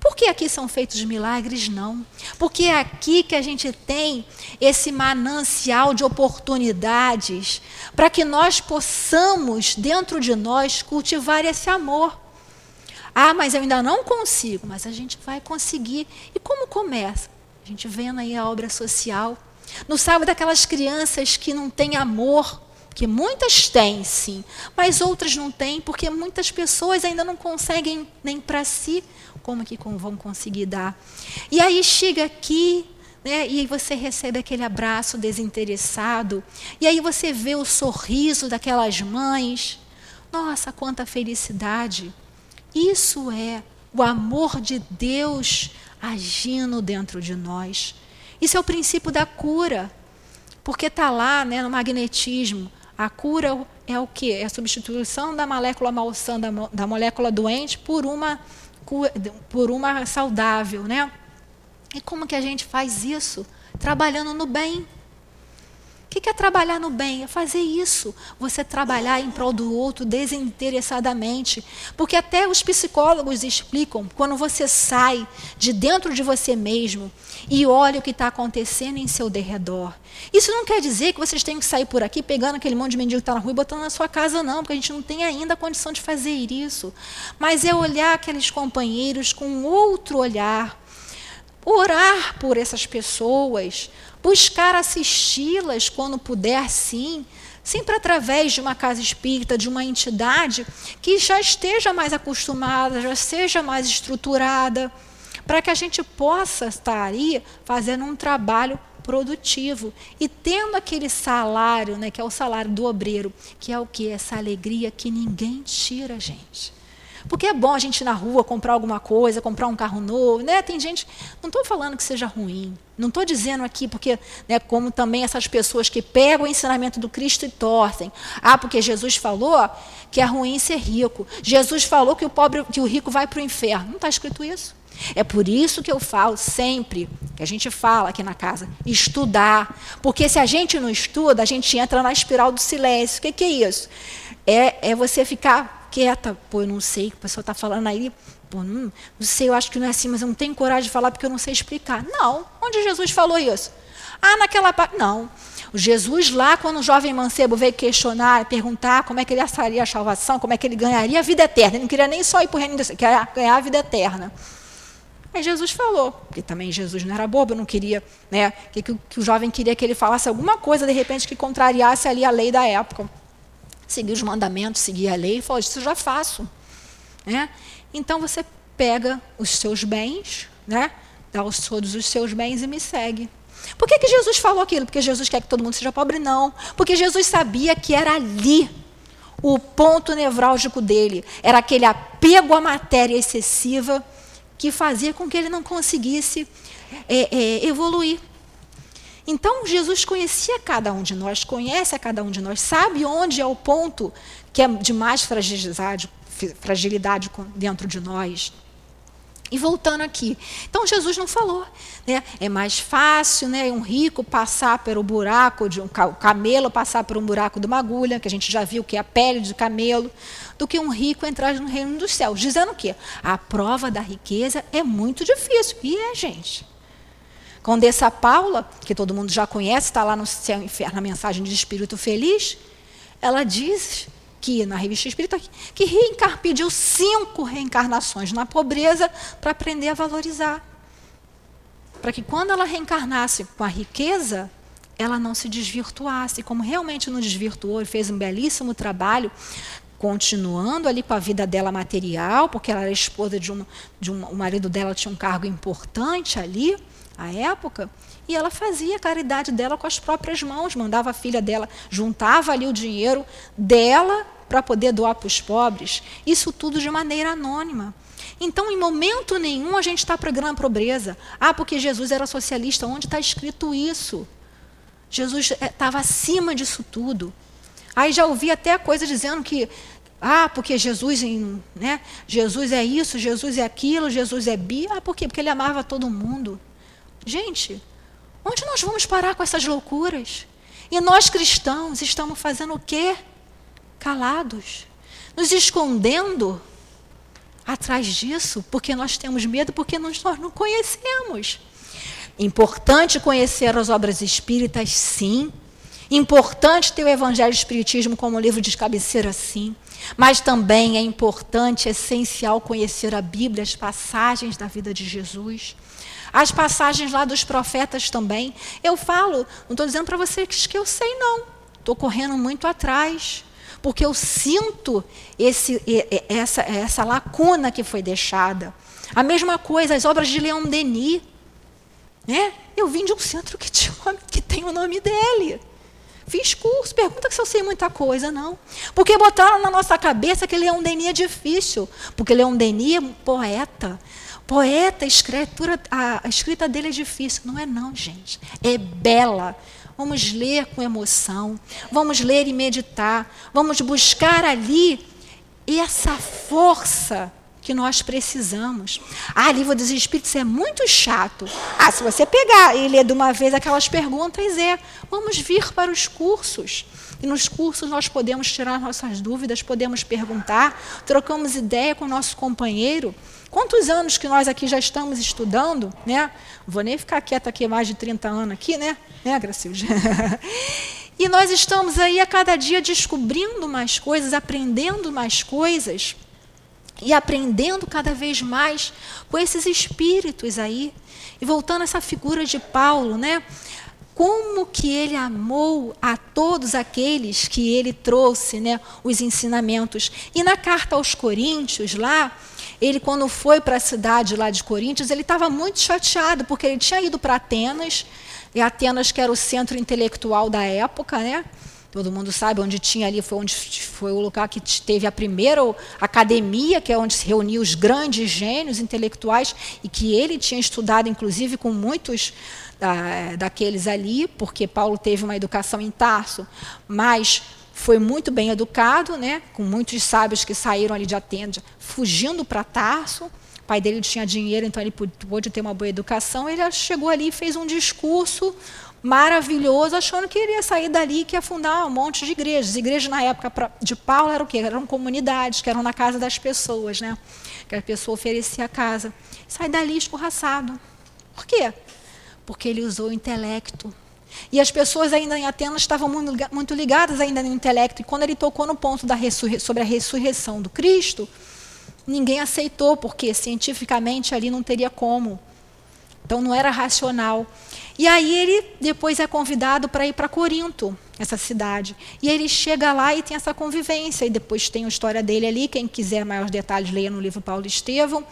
Por que aqui são feitos milagres? Não. Porque é aqui que a gente tem esse manancial de oportunidades para que nós possamos, dentro de nós, cultivar esse amor. Ah, mas eu ainda não consigo. Mas a gente vai conseguir. E como começa? A gente vendo aí a obra social. Não sabe daquelas crianças que não têm amor que muitas têm, sim, mas outras não têm, porque muitas pessoas ainda não conseguem nem para si como que vão conseguir dar. E aí chega aqui, né, e aí você recebe aquele abraço desinteressado, e aí você vê o sorriso daquelas mães. Nossa, quanta felicidade! Isso é o amor de Deus agindo dentro de nós. Isso é o princípio da cura. Porque está lá né, no magnetismo. A cura é o quê? É a substituição da molécula malsã, da, da molécula doente, por uma, por uma saudável. Né? E como que a gente faz isso? Trabalhando no bem. O que é trabalhar no bem? É fazer isso. Você trabalhar em prol do outro desinteressadamente. Porque até os psicólogos explicam, quando você sai de dentro de você mesmo e olha o que está acontecendo em seu derredor. Isso não quer dizer que vocês tenham que sair por aqui pegando aquele monte de mendigo que está na rua e botando na sua casa, não, porque a gente não tem ainda a condição de fazer isso. Mas é olhar aqueles companheiros com outro olhar. Orar por essas pessoas, buscar assisti-las quando puder, sim, sempre através de uma casa espírita, de uma entidade que já esteja mais acostumada, já seja mais estruturada, para que a gente possa estar aí fazendo um trabalho produtivo e tendo aquele salário, né, que é o salário do obreiro, que é o que essa alegria que ninguém tira, gente. Porque é bom a gente ir na rua comprar alguma coisa, comprar um carro novo, né? Tem gente, não estou falando que seja ruim, não estou dizendo aqui porque, né, como também essas pessoas que pegam o ensinamento do Cristo e torcem. Ah, porque Jesus falou que é ruim ser rico. Jesus falou que o pobre, que o rico vai para o inferno. Não está escrito isso? É por isso que eu falo sempre, que a gente fala aqui na casa, estudar. Porque se a gente não estuda, a gente entra na espiral do silêncio. O que, que é isso? É, é você ficar quieta, pô, eu não sei, o pessoal está falando aí, pô, não, não sei, eu acho que não é assim, mas eu não tenho coragem de falar porque eu não sei explicar. Não, onde Jesus falou isso? Ah, naquela parte. Não. Jesus lá, quando o jovem mancebo veio questionar, perguntar como é que ele acharia a salvação, como é que ele ganharia a vida eterna. Ele não queria nem só ir para o reino de Deus, queria ganhar a vida eterna. Aí Jesus falou, porque também Jesus não era bobo, não queria, né, que, que, que o jovem queria que ele falasse alguma coisa, de repente, que contrariasse ali a lei da época seguir os mandamentos, seguir a lei, e falou, isso já faço. Né? Então você pega os seus bens, né? dá os, todos os seus bens e me segue. Por que, que Jesus falou aquilo? Porque Jesus quer que todo mundo seja pobre? Não. Porque Jesus sabia que era ali o ponto nevrálgico dele. Era aquele apego à matéria excessiva que fazia com que ele não conseguisse é, é, evoluir. Então, Jesus conhecia cada um de nós, conhece a cada um de nós, sabe onde é o ponto que é de mais fragilidade, fragilidade dentro de nós. E voltando aqui, então Jesus não falou, né? É mais fácil, né, um rico passar pelo buraco de um camelo passar por um buraco de uma agulha, que a gente já viu que é a pele de camelo, do que um rico entrar no reino dos céus, dizendo que a prova da riqueza é muito difícil. E é, gente. Condessa Paula, que todo mundo já conhece, está lá no Céu Inferno, na mensagem de Espírito Feliz, ela diz que na revista Espírita que reencar, pediu cinco reencarnações na pobreza para aprender a valorizar. Para que quando ela reencarnasse com a riqueza, ela não se desvirtuasse. Como realmente não desvirtuou fez um belíssimo trabalho, continuando ali com a vida dela material, porque ela era esposa de um, de um o marido dela tinha um cargo importante ali, à época, e ela fazia a caridade dela com as próprias mãos, mandava a filha dela, juntava ali o dinheiro dela para poder doar para os pobres, isso tudo de maneira anônima. Então, em momento nenhum, a gente está pregando a pobreza. Ah, porque Jesus era socialista. Onde está escrito isso? Jesus estava acima disso tudo. Aí já ouvi até coisa dizendo que, ah, porque Jesus, né, Jesus é isso, Jesus é aquilo, Jesus é bi. Ah, por quê? Porque ele amava todo mundo. Gente, onde nós vamos parar com essas loucuras? E nós cristãos estamos fazendo o quê? Calados, nos escondendo atrás disso, porque nós temos medo, porque nós, nós não conhecemos. Importante conhecer as obras espíritas, sim. Importante ter o Evangelho e o Espiritismo como livro de cabeceira, sim. Mas também é importante, essencial conhecer a Bíblia, as passagens da vida de Jesus. As passagens lá dos profetas também. Eu falo, não estou dizendo para vocês que eu sei, não. Estou correndo muito atrás. Porque eu sinto esse, essa, essa lacuna que foi deixada. A mesma coisa, as obras de Leon Denis. Né? Eu vim de um centro que, tinha, que tem o nome dele. Fiz curso, pergunta se eu sei muita coisa, não. Porque botaram na nossa cabeça que Leon Denis é difícil. Porque Leon Denis é um poeta. Poeta, a escritura, a escrita dele é difícil. Não é não, gente. É bela. Vamos ler com emoção. Vamos ler e meditar. Vamos buscar ali essa força que nós precisamos. Ah, livro dos Espíritos é muito chato. Ah, se você pegar e ler de uma vez aquelas perguntas, é. Vamos vir para os cursos. E nos cursos nós podemos tirar nossas dúvidas, podemos perguntar, trocamos ideia com o nosso companheiro. Quantos anos que nós aqui já estamos estudando, né? Vou nem ficar quieta aqui mais de 30 anos aqui, né? Né, Gracilde? e nós estamos aí a cada dia descobrindo mais coisas, aprendendo mais coisas e aprendendo cada vez mais com esses espíritos aí. E voltando a essa figura de Paulo, né? como que ele amou a todos aqueles que ele trouxe, né, os ensinamentos. E na carta aos Coríntios, lá, ele quando foi para a cidade lá de Coríntios, ele estava muito chateado, porque ele tinha ido para Atenas, e Atenas que era o centro intelectual da época, né? Todo mundo sabe onde tinha ali, foi onde foi o lugar que teve a primeira academia, que é onde se reuniam os grandes gênios intelectuais, e que ele tinha estudado, inclusive, com muitos da, daqueles ali, porque Paulo teve uma educação em Tarso, mas foi muito bem educado, né, com muitos sábios que saíram ali de Atenas, fugindo para Tarso. O pai dele tinha dinheiro, então ele pôde ter uma boa educação. Ele chegou ali e fez um discurso maravilhoso, achando que iria sair dali que ia fundar um monte de igrejas. Igrejas na época de Paulo eram o quê? Eram comunidades, que eram na casa das pessoas, né? Que a pessoa oferecia a casa. Sai dali escorraçado. Por quê? porque ele usou o intelecto. E as pessoas ainda em Atenas estavam muito ligadas ainda no intelecto. E quando ele tocou no ponto da sobre a ressurreição do Cristo, ninguém aceitou, porque cientificamente ali não teria como. Então não era racional. E aí ele depois é convidado para ir para Corinto, essa cidade. E ele chega lá e tem essa convivência. E depois tem a história dele ali. Quem quiser maiores detalhes, leia no livro Paulo Estevão.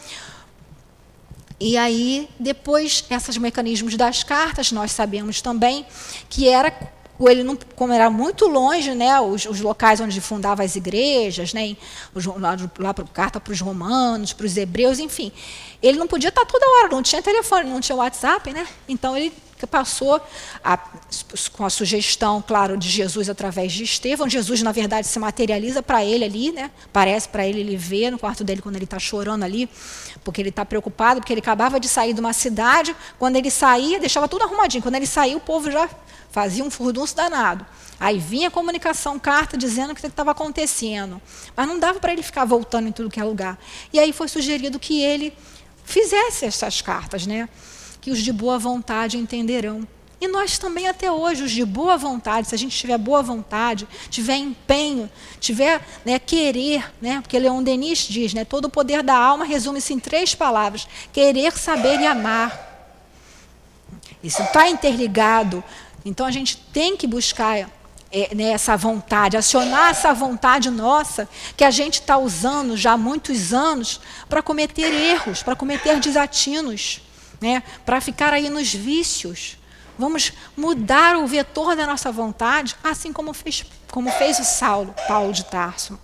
E aí, depois, esses mecanismos das cartas, nós sabemos também que era ele não, como era muito longe, né, os, os locais onde fundava as igrejas, né, os, lá, lá para carta para os romanos, para os hebreus, enfim, ele não podia estar toda hora, não tinha telefone, não tinha WhatsApp, né, então ele que passou a, com a sugestão, claro, de Jesus através de Estevão. Jesus, na verdade, se materializa para ele ali, né? Parece para ele, ele vê no quarto dele quando ele está chorando ali, porque ele está preocupado, porque ele acabava de sair de uma cidade. Quando ele saía, deixava tudo arrumadinho. Quando ele saía, o povo já fazia um furdunço danado. Aí vinha a comunicação, carta dizendo o que estava acontecendo. Mas não dava para ele ficar voltando em tudo que é lugar. E aí foi sugerido que ele fizesse essas cartas, né? Que os de boa vontade entenderão. E nós também até hoje, os de boa vontade, se a gente tiver boa vontade, tiver empenho, tiver né, querer, né, porque Leon Denis diz, né, todo o poder da alma resume-se em três palavras: querer, saber e amar. Isso está interligado. Então a gente tem que buscar é, né, essa vontade, acionar essa vontade nossa, que a gente está usando já há muitos anos, para cometer erros, para cometer desatinos, né, para ficar aí nos vícios. Vamos mudar o vetor da nossa vontade, assim como fez, como fez o Saulo, Paulo de Tarso.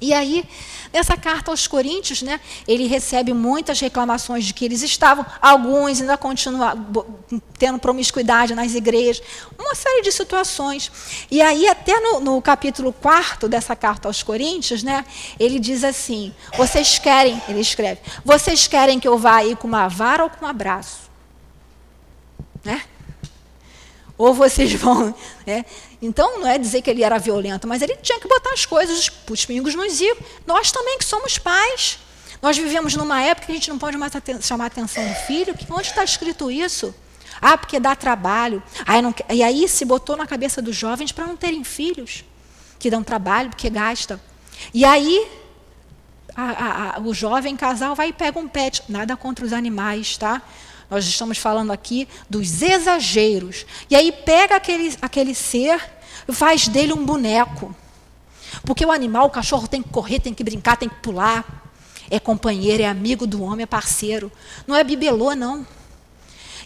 E aí, nessa carta aos Coríntios, né, ele recebe muitas reclamações de que eles estavam, alguns ainda continuam tendo promiscuidade nas igrejas, uma série de situações. E aí, até no, no capítulo 4 dessa carta aos Coríntios, né, ele diz assim: vocês querem, ele escreve, vocês querem que eu vá aí com uma vara ou com um abraço? Né? Ou vocês vão. Né? Então, não é dizer que ele era violento, mas ele tinha que botar as coisas, os pingos nos is. Nós também, que somos pais. Nós vivemos numa época que a gente não pode mais chamar a atenção do filho. Que, onde está escrito isso? Ah, porque dá trabalho. Não, e aí se botou na cabeça dos jovens para não terem filhos, que dão trabalho, porque gasta. E aí a, a, a, o jovem casal vai e pega um pet. Nada contra os animais, tá? Nós estamos falando aqui dos exageros. E aí pega aquele, aquele ser faz dele um boneco. Porque o animal, o cachorro tem que correr, tem que brincar, tem que pular. É companheiro, é amigo do homem, é parceiro. Não é bibelô, não.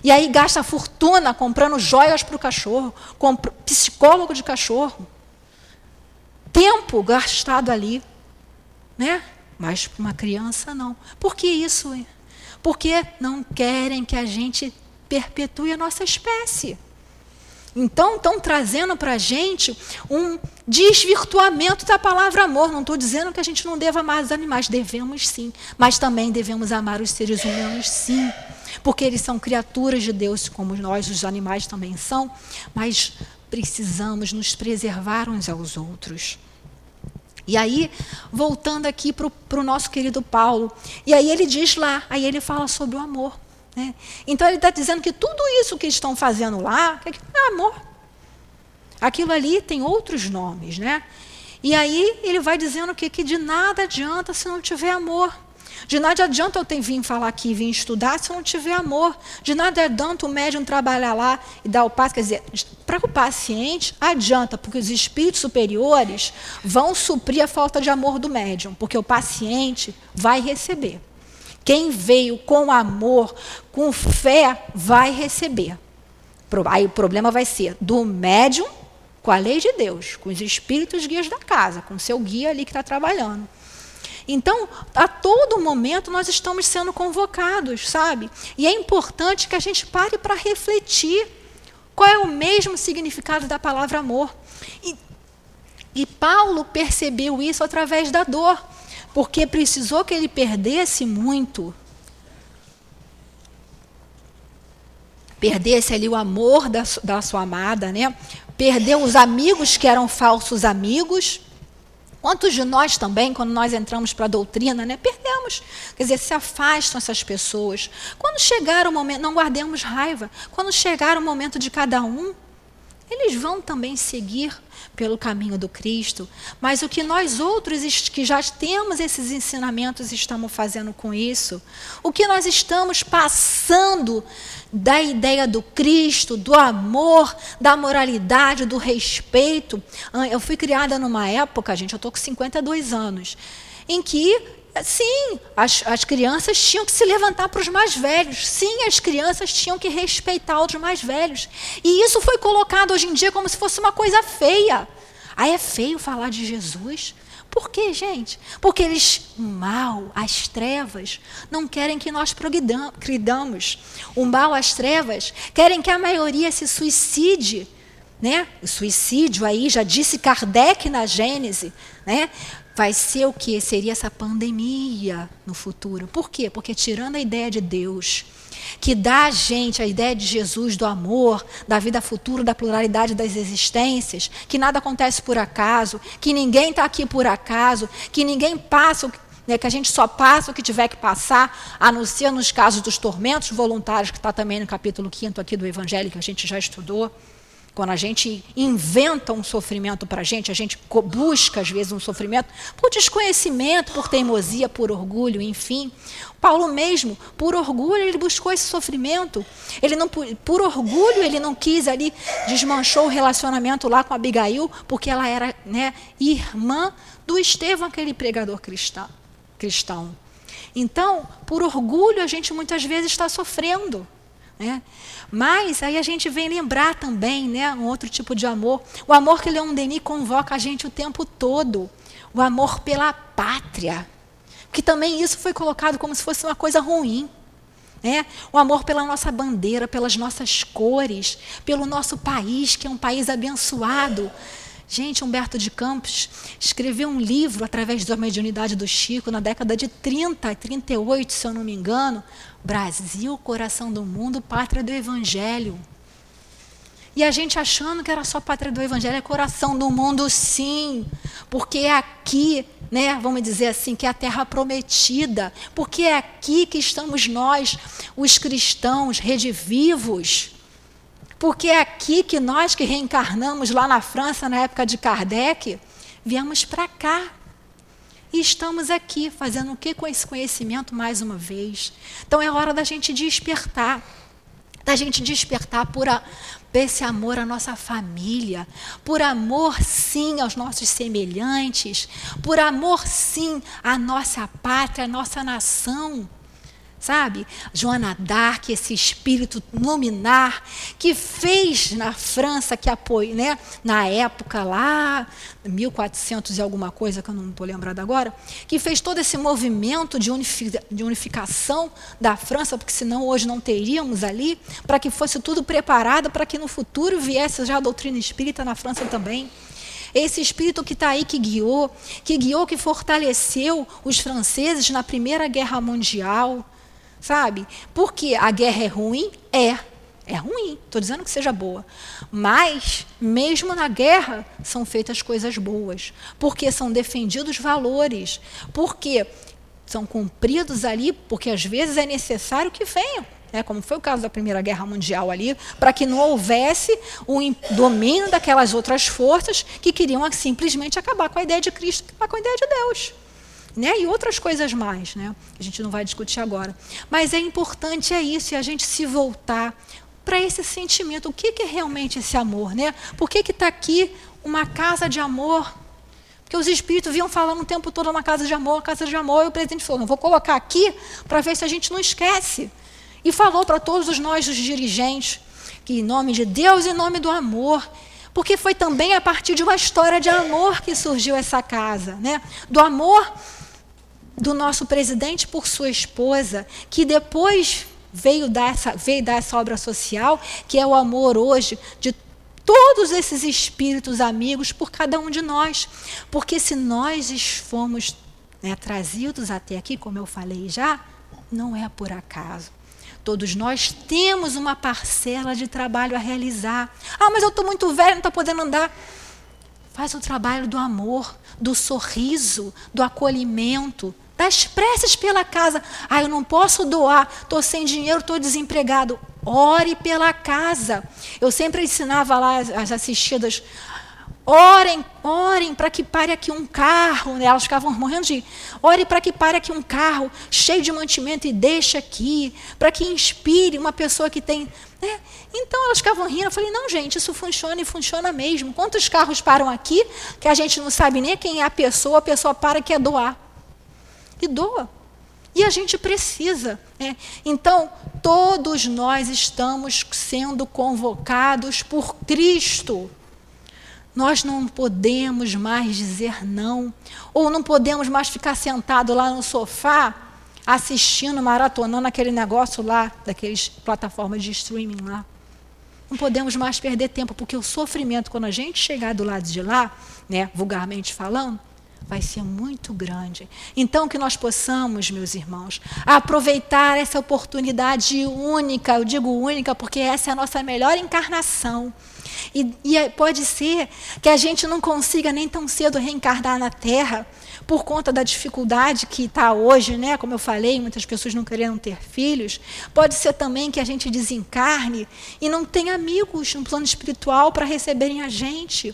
E aí gasta fortuna comprando joias para o cachorro, psicólogo de cachorro. Tempo gastado ali. Né? Mas para uma criança, não. Por que isso? porque não querem que a gente perpetue a nossa espécie. Então, estão trazendo para a gente um desvirtuamento da palavra amor. Não estou dizendo que a gente não deva amar os animais, devemos sim, mas também devemos amar os seres humanos sim, porque eles são criaturas de Deus, como nós, os animais também são, mas precisamos nos preservar uns aos outros. E aí, voltando aqui para o nosso querido Paulo, e aí ele diz lá, aí ele fala sobre o amor. Né? Então ele está dizendo que tudo isso que estão fazendo lá é amor. Aquilo ali tem outros nomes, né? E aí ele vai dizendo que, que de nada adianta se não tiver amor. De nada adianta eu ter vir falar aqui, vir estudar, se eu não tiver amor. De nada adianta o médium trabalhar lá e dar o passo. Quer dizer, para o paciente, adianta, porque os espíritos superiores vão suprir a falta de amor do médium, porque o paciente vai receber. Quem veio com amor, com fé, vai receber. Aí o problema vai ser do médium com a lei de Deus, com os espíritos guias da casa, com o seu guia ali que está trabalhando. Então, a todo momento nós estamos sendo convocados, sabe? E é importante que a gente pare para refletir qual é o mesmo significado da palavra amor. E, e Paulo percebeu isso através da dor, porque precisou que ele perdesse muito. Perdesse ali o amor da, da sua amada, né? Perdeu os amigos que eram falsos amigos Quantos de nós também, quando nós entramos para a doutrina, né, perdemos? Quer dizer, se afastam essas pessoas. Quando chegar o momento, não guardemos raiva. Quando chegar o momento de cada um, eles vão também seguir pelo caminho do Cristo. Mas o que nós outros que já temos esses ensinamentos estamos fazendo com isso? O que nós estamos passando da ideia do Cristo, do amor, da moralidade, do respeito? Ah, eu fui criada numa época, gente, eu estou com 52 anos, em que Sim, as, as crianças tinham que se levantar para os mais velhos. Sim, as crianças tinham que respeitar os mais velhos. E isso foi colocado hoje em dia como se fosse uma coisa feia. Aí é feio falar de Jesus. Por quê, gente? Porque eles, o mal, as trevas, não querem que nós progridamos. O mal, as trevas, querem que a maioria se suicide. Né? O suicídio aí, já disse Kardec na Gênese, né? Vai ser o que? Seria essa pandemia no futuro. Por quê? Porque tirando a ideia de Deus, que dá a gente a ideia de Jesus, do amor, da vida futura, da pluralidade das existências, que nada acontece por acaso, que ninguém está aqui por acaso, que ninguém passa, né, que a gente só passa o que tiver que passar, a não ser nos casos dos tormentos voluntários, que está também no capítulo 5 aqui do Evangelho, que a gente já estudou. Quando a gente inventa um sofrimento para a gente, a gente busca, às vezes, um sofrimento por desconhecimento, por teimosia, por orgulho, enfim. Paulo mesmo, por orgulho, ele buscou esse sofrimento. Ele não, por orgulho, ele não quis ali, desmanchou o relacionamento lá com Abigail, porque ela era né, irmã do Estevão, aquele pregador cristão. cristão. Então, por orgulho, a gente muitas vezes está sofrendo. Né? Mas aí a gente vem lembrar também, né, um outro tipo de amor, o amor que Leon Denis convoca a gente o tempo todo, o amor pela pátria, que também isso foi colocado como se fosse uma coisa ruim. Né? O amor pela nossa bandeira, pelas nossas cores, pelo nosso país, que é um país abençoado. Gente, Humberto de Campos escreveu um livro através da mediunidade do Chico na década de 30, 38, se eu não me engano, Brasil, coração do mundo, pátria do Evangelho. E a gente achando que era só pátria do Evangelho, é coração do mundo, sim. Porque é aqui, né, vamos dizer assim, que é a terra prometida. Porque é aqui que estamos nós, os cristãos, redivivos. Porque é aqui que nós que reencarnamos lá na França, na época de Kardec, viemos para cá. E estamos aqui fazendo o que com esse conhecimento mais uma vez? Então é hora da gente despertar. Da gente despertar por, a, por esse amor à nossa família, por amor sim aos nossos semelhantes, por amor sim à nossa pátria, à nossa nação sabe? Joana d'Arc, esse espírito luminar que fez na França, que apoiou, né? na época lá, 1400 e alguma coisa, que eu não estou lembrado agora, que fez todo esse movimento de, de unificação da França, porque senão hoje não teríamos ali, para que fosse tudo preparado para que no futuro viesse já a doutrina espírita na França também. Esse espírito que está aí, que guiou, que guiou, que fortaleceu os franceses na Primeira Guerra Mundial, sabe? Porque a guerra é ruim? É. É ruim, estou dizendo que seja boa. Mas, mesmo na guerra, são feitas coisas boas. Porque são defendidos valores. Porque são cumpridos ali, porque às vezes é necessário que venham. Né, como foi o caso da Primeira Guerra Mundial ali, para que não houvesse o domínio daquelas outras forças que queriam simplesmente acabar com a ideia de Cristo, acabar com a ideia de Deus né? e outras coisas mais, né? a gente não vai discutir agora. Mas é importante é isso, e a gente se voltar para esse sentimento. O que, que é realmente esse amor? Né? Por que está aqui uma casa de amor? Porque os espíritos vinham falando o tempo todo uma casa de amor, casa de amor, e o presidente falou, não, vou colocar aqui para ver se a gente não esquece. E falou para todos nós, os dirigentes, que em nome de Deus, em nome do amor, porque foi também a partir de uma história de amor que surgiu essa casa, né? Do amor do nosso presidente por sua esposa, que depois veio dar essa, veio dar essa obra social, que é o amor hoje de todos esses espíritos amigos por cada um de nós. Porque se nós fomos né, trazidos até aqui, como eu falei já, não é por acaso. Todos nós temos uma parcela de trabalho a realizar. Ah, mas eu estou muito velho, não estou podendo andar. Faz o trabalho do amor, do sorriso, do acolhimento, das preces pela casa. Ah, eu não posso doar, estou sem dinheiro, estou desempregado. Ore pela casa. Eu sempre ensinava lá as assistidas. Orem, orem para que pare aqui um carro. Né? Elas ficavam morrendo de. Ore para que pare aqui um carro cheio de mantimento e deixe aqui. Para que inspire uma pessoa que tem. Né? Então elas ficavam rindo. Eu falei: não, gente, isso funciona e funciona mesmo. Quantos carros param aqui que a gente não sabe nem quem é a pessoa, a pessoa para e quer doar? E doa. E a gente precisa. Né? Então, todos nós estamos sendo convocados por Cristo. Nós não podemos mais dizer não, ou não podemos mais ficar sentado lá no sofá assistindo, maratonando aquele negócio lá, daqueles plataformas de streaming lá. Não podemos mais perder tempo, porque o sofrimento, quando a gente chegar do lado de lá, né, vulgarmente falando, vai ser muito grande. Então, que nós possamos, meus irmãos, aproveitar essa oportunidade única, eu digo única porque essa é a nossa melhor encarnação. E, e é, pode ser que a gente não consiga nem tão cedo reencarnar na Terra, por conta da dificuldade que está hoje, né? como eu falei, muitas pessoas não querendo ter filhos. Pode ser também que a gente desencarne e não tenha amigos no plano espiritual para receberem a gente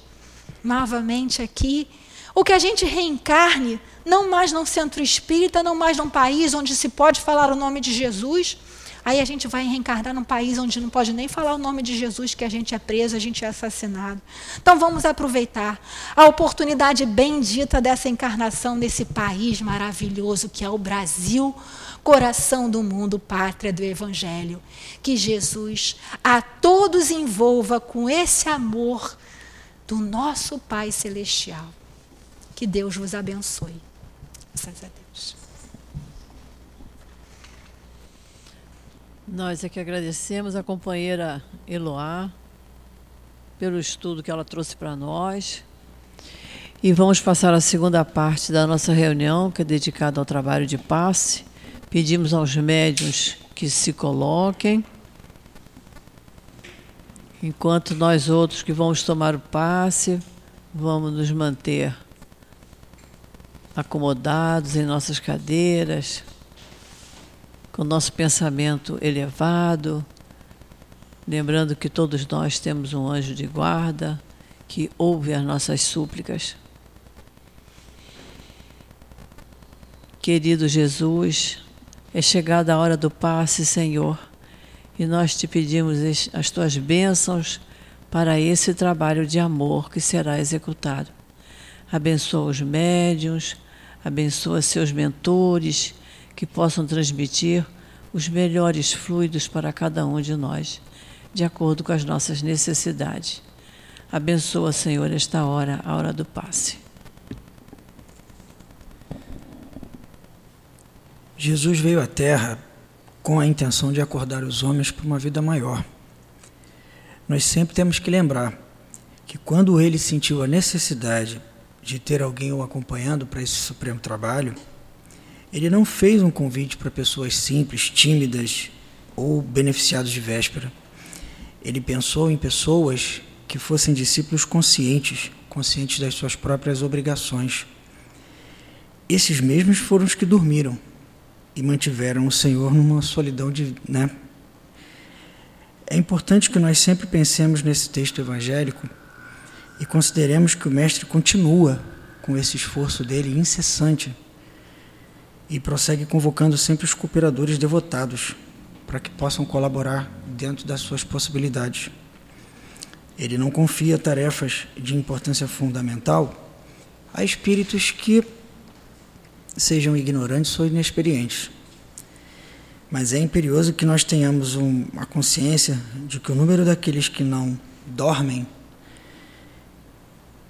novamente aqui. Ou que a gente reencarne, não mais num centro espírita, não mais num país onde se pode falar o nome de Jesus, Aí a gente vai reencarnar num país onde não pode nem falar o nome de Jesus, que a gente é preso, a gente é assassinado. Então vamos aproveitar a oportunidade bendita dessa encarnação nesse país maravilhoso que é o Brasil, coração do mundo, pátria do Evangelho. Que Jesus a todos envolva com esse amor do nosso Pai Celestial. Que Deus vos abençoe. Graças a Deus. Nós é que agradecemos a companheira Eloá pelo estudo que ela trouxe para nós. E vamos passar a segunda parte da nossa reunião, que é dedicada ao trabalho de passe. Pedimos aos médios que se coloquem, enquanto nós outros que vamos tomar o passe, vamos nos manter acomodados em nossas cadeiras com nosso pensamento elevado, lembrando que todos nós temos um anjo de guarda que ouve as nossas súplicas. Querido Jesus, é chegada a hora do passe, Senhor, e nós te pedimos as tuas bênçãos para esse trabalho de amor que será executado. Abençoa os médiuns, abençoa seus mentores que possam transmitir os melhores fluidos para cada um de nós, de acordo com as nossas necessidades. Abençoa, Senhor, esta hora, a hora do passe. Jesus veio à Terra com a intenção de acordar os homens para uma vida maior. Nós sempre temos que lembrar que quando ele sentiu a necessidade de ter alguém o acompanhando para esse supremo trabalho, ele não fez um convite para pessoas simples, tímidas ou beneficiados de véspera. Ele pensou em pessoas que fossem discípulos conscientes, conscientes das suas próprias obrigações. Esses mesmos foram os que dormiram e mantiveram o Senhor numa solidão de, né? É importante que nós sempre pensemos nesse texto evangélico e consideremos que o mestre continua com esse esforço dele incessante e prossegue convocando sempre os cooperadores devotados para que possam colaborar dentro das suas possibilidades. Ele não confia tarefas de importância fundamental a espíritos que sejam ignorantes ou inexperientes. Mas é imperioso que nós tenhamos um, a consciência de que o número daqueles que não dormem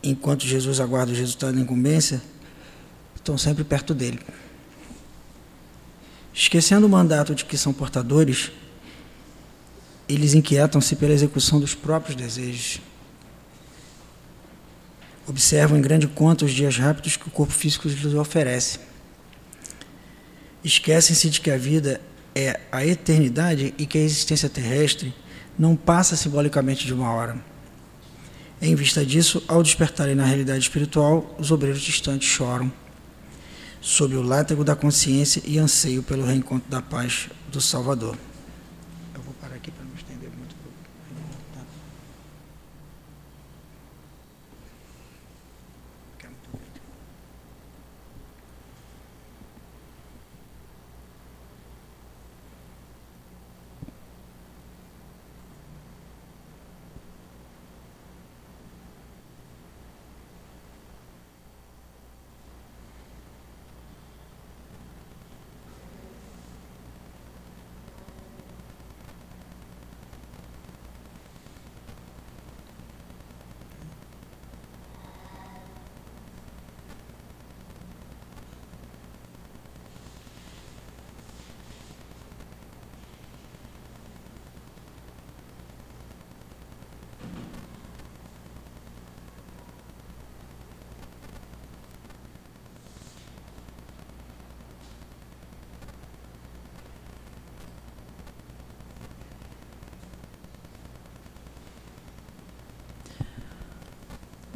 enquanto Jesus aguarda o resultado da incumbência estão sempre perto dele. Esquecendo o mandato de que são portadores, eles inquietam-se pela execução dos próprios desejos. Observam em grande conta os dias rápidos que o corpo físico lhes oferece. Esquecem-se de que a vida é a eternidade e que a existência terrestre não passa simbolicamente de uma hora. Em vista disso, ao despertarem na realidade espiritual, os obreiros distantes choram sob o látego da consciência e anseio pelo reencontro da paz do Salvador.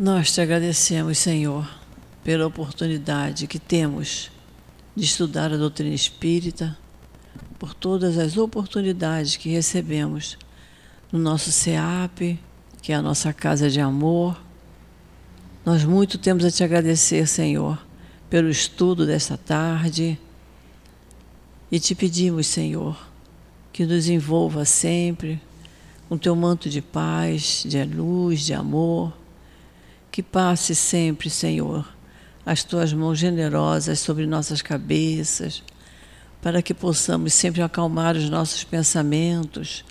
Nós te agradecemos, Senhor, pela oportunidade que temos de estudar a doutrina espírita, por todas as oportunidades que recebemos no nosso SEAP, que é a nossa casa de amor. Nós muito temos a te agradecer, Senhor, pelo estudo desta tarde e te pedimos, Senhor, que nos envolva sempre com teu manto de paz, de luz, de amor que passe sempre, Senhor, as tuas mãos generosas sobre nossas cabeças, para que possamos sempre acalmar os nossos pensamentos,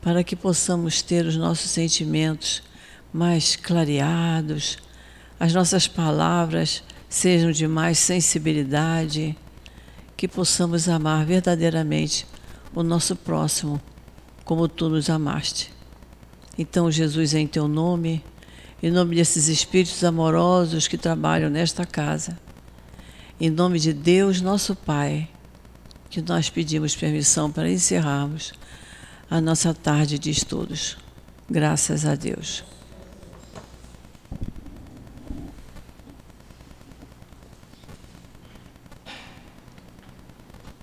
para que possamos ter os nossos sentimentos mais clareados, as nossas palavras sejam de mais sensibilidade, que possamos amar verdadeiramente o nosso próximo como tu nos amaste. Então, Jesus, em teu nome, em nome desses espíritos amorosos que trabalham nesta casa, em nome de Deus, nosso Pai, que nós pedimos permissão para encerrarmos a nossa tarde de estudos. Graças a Deus.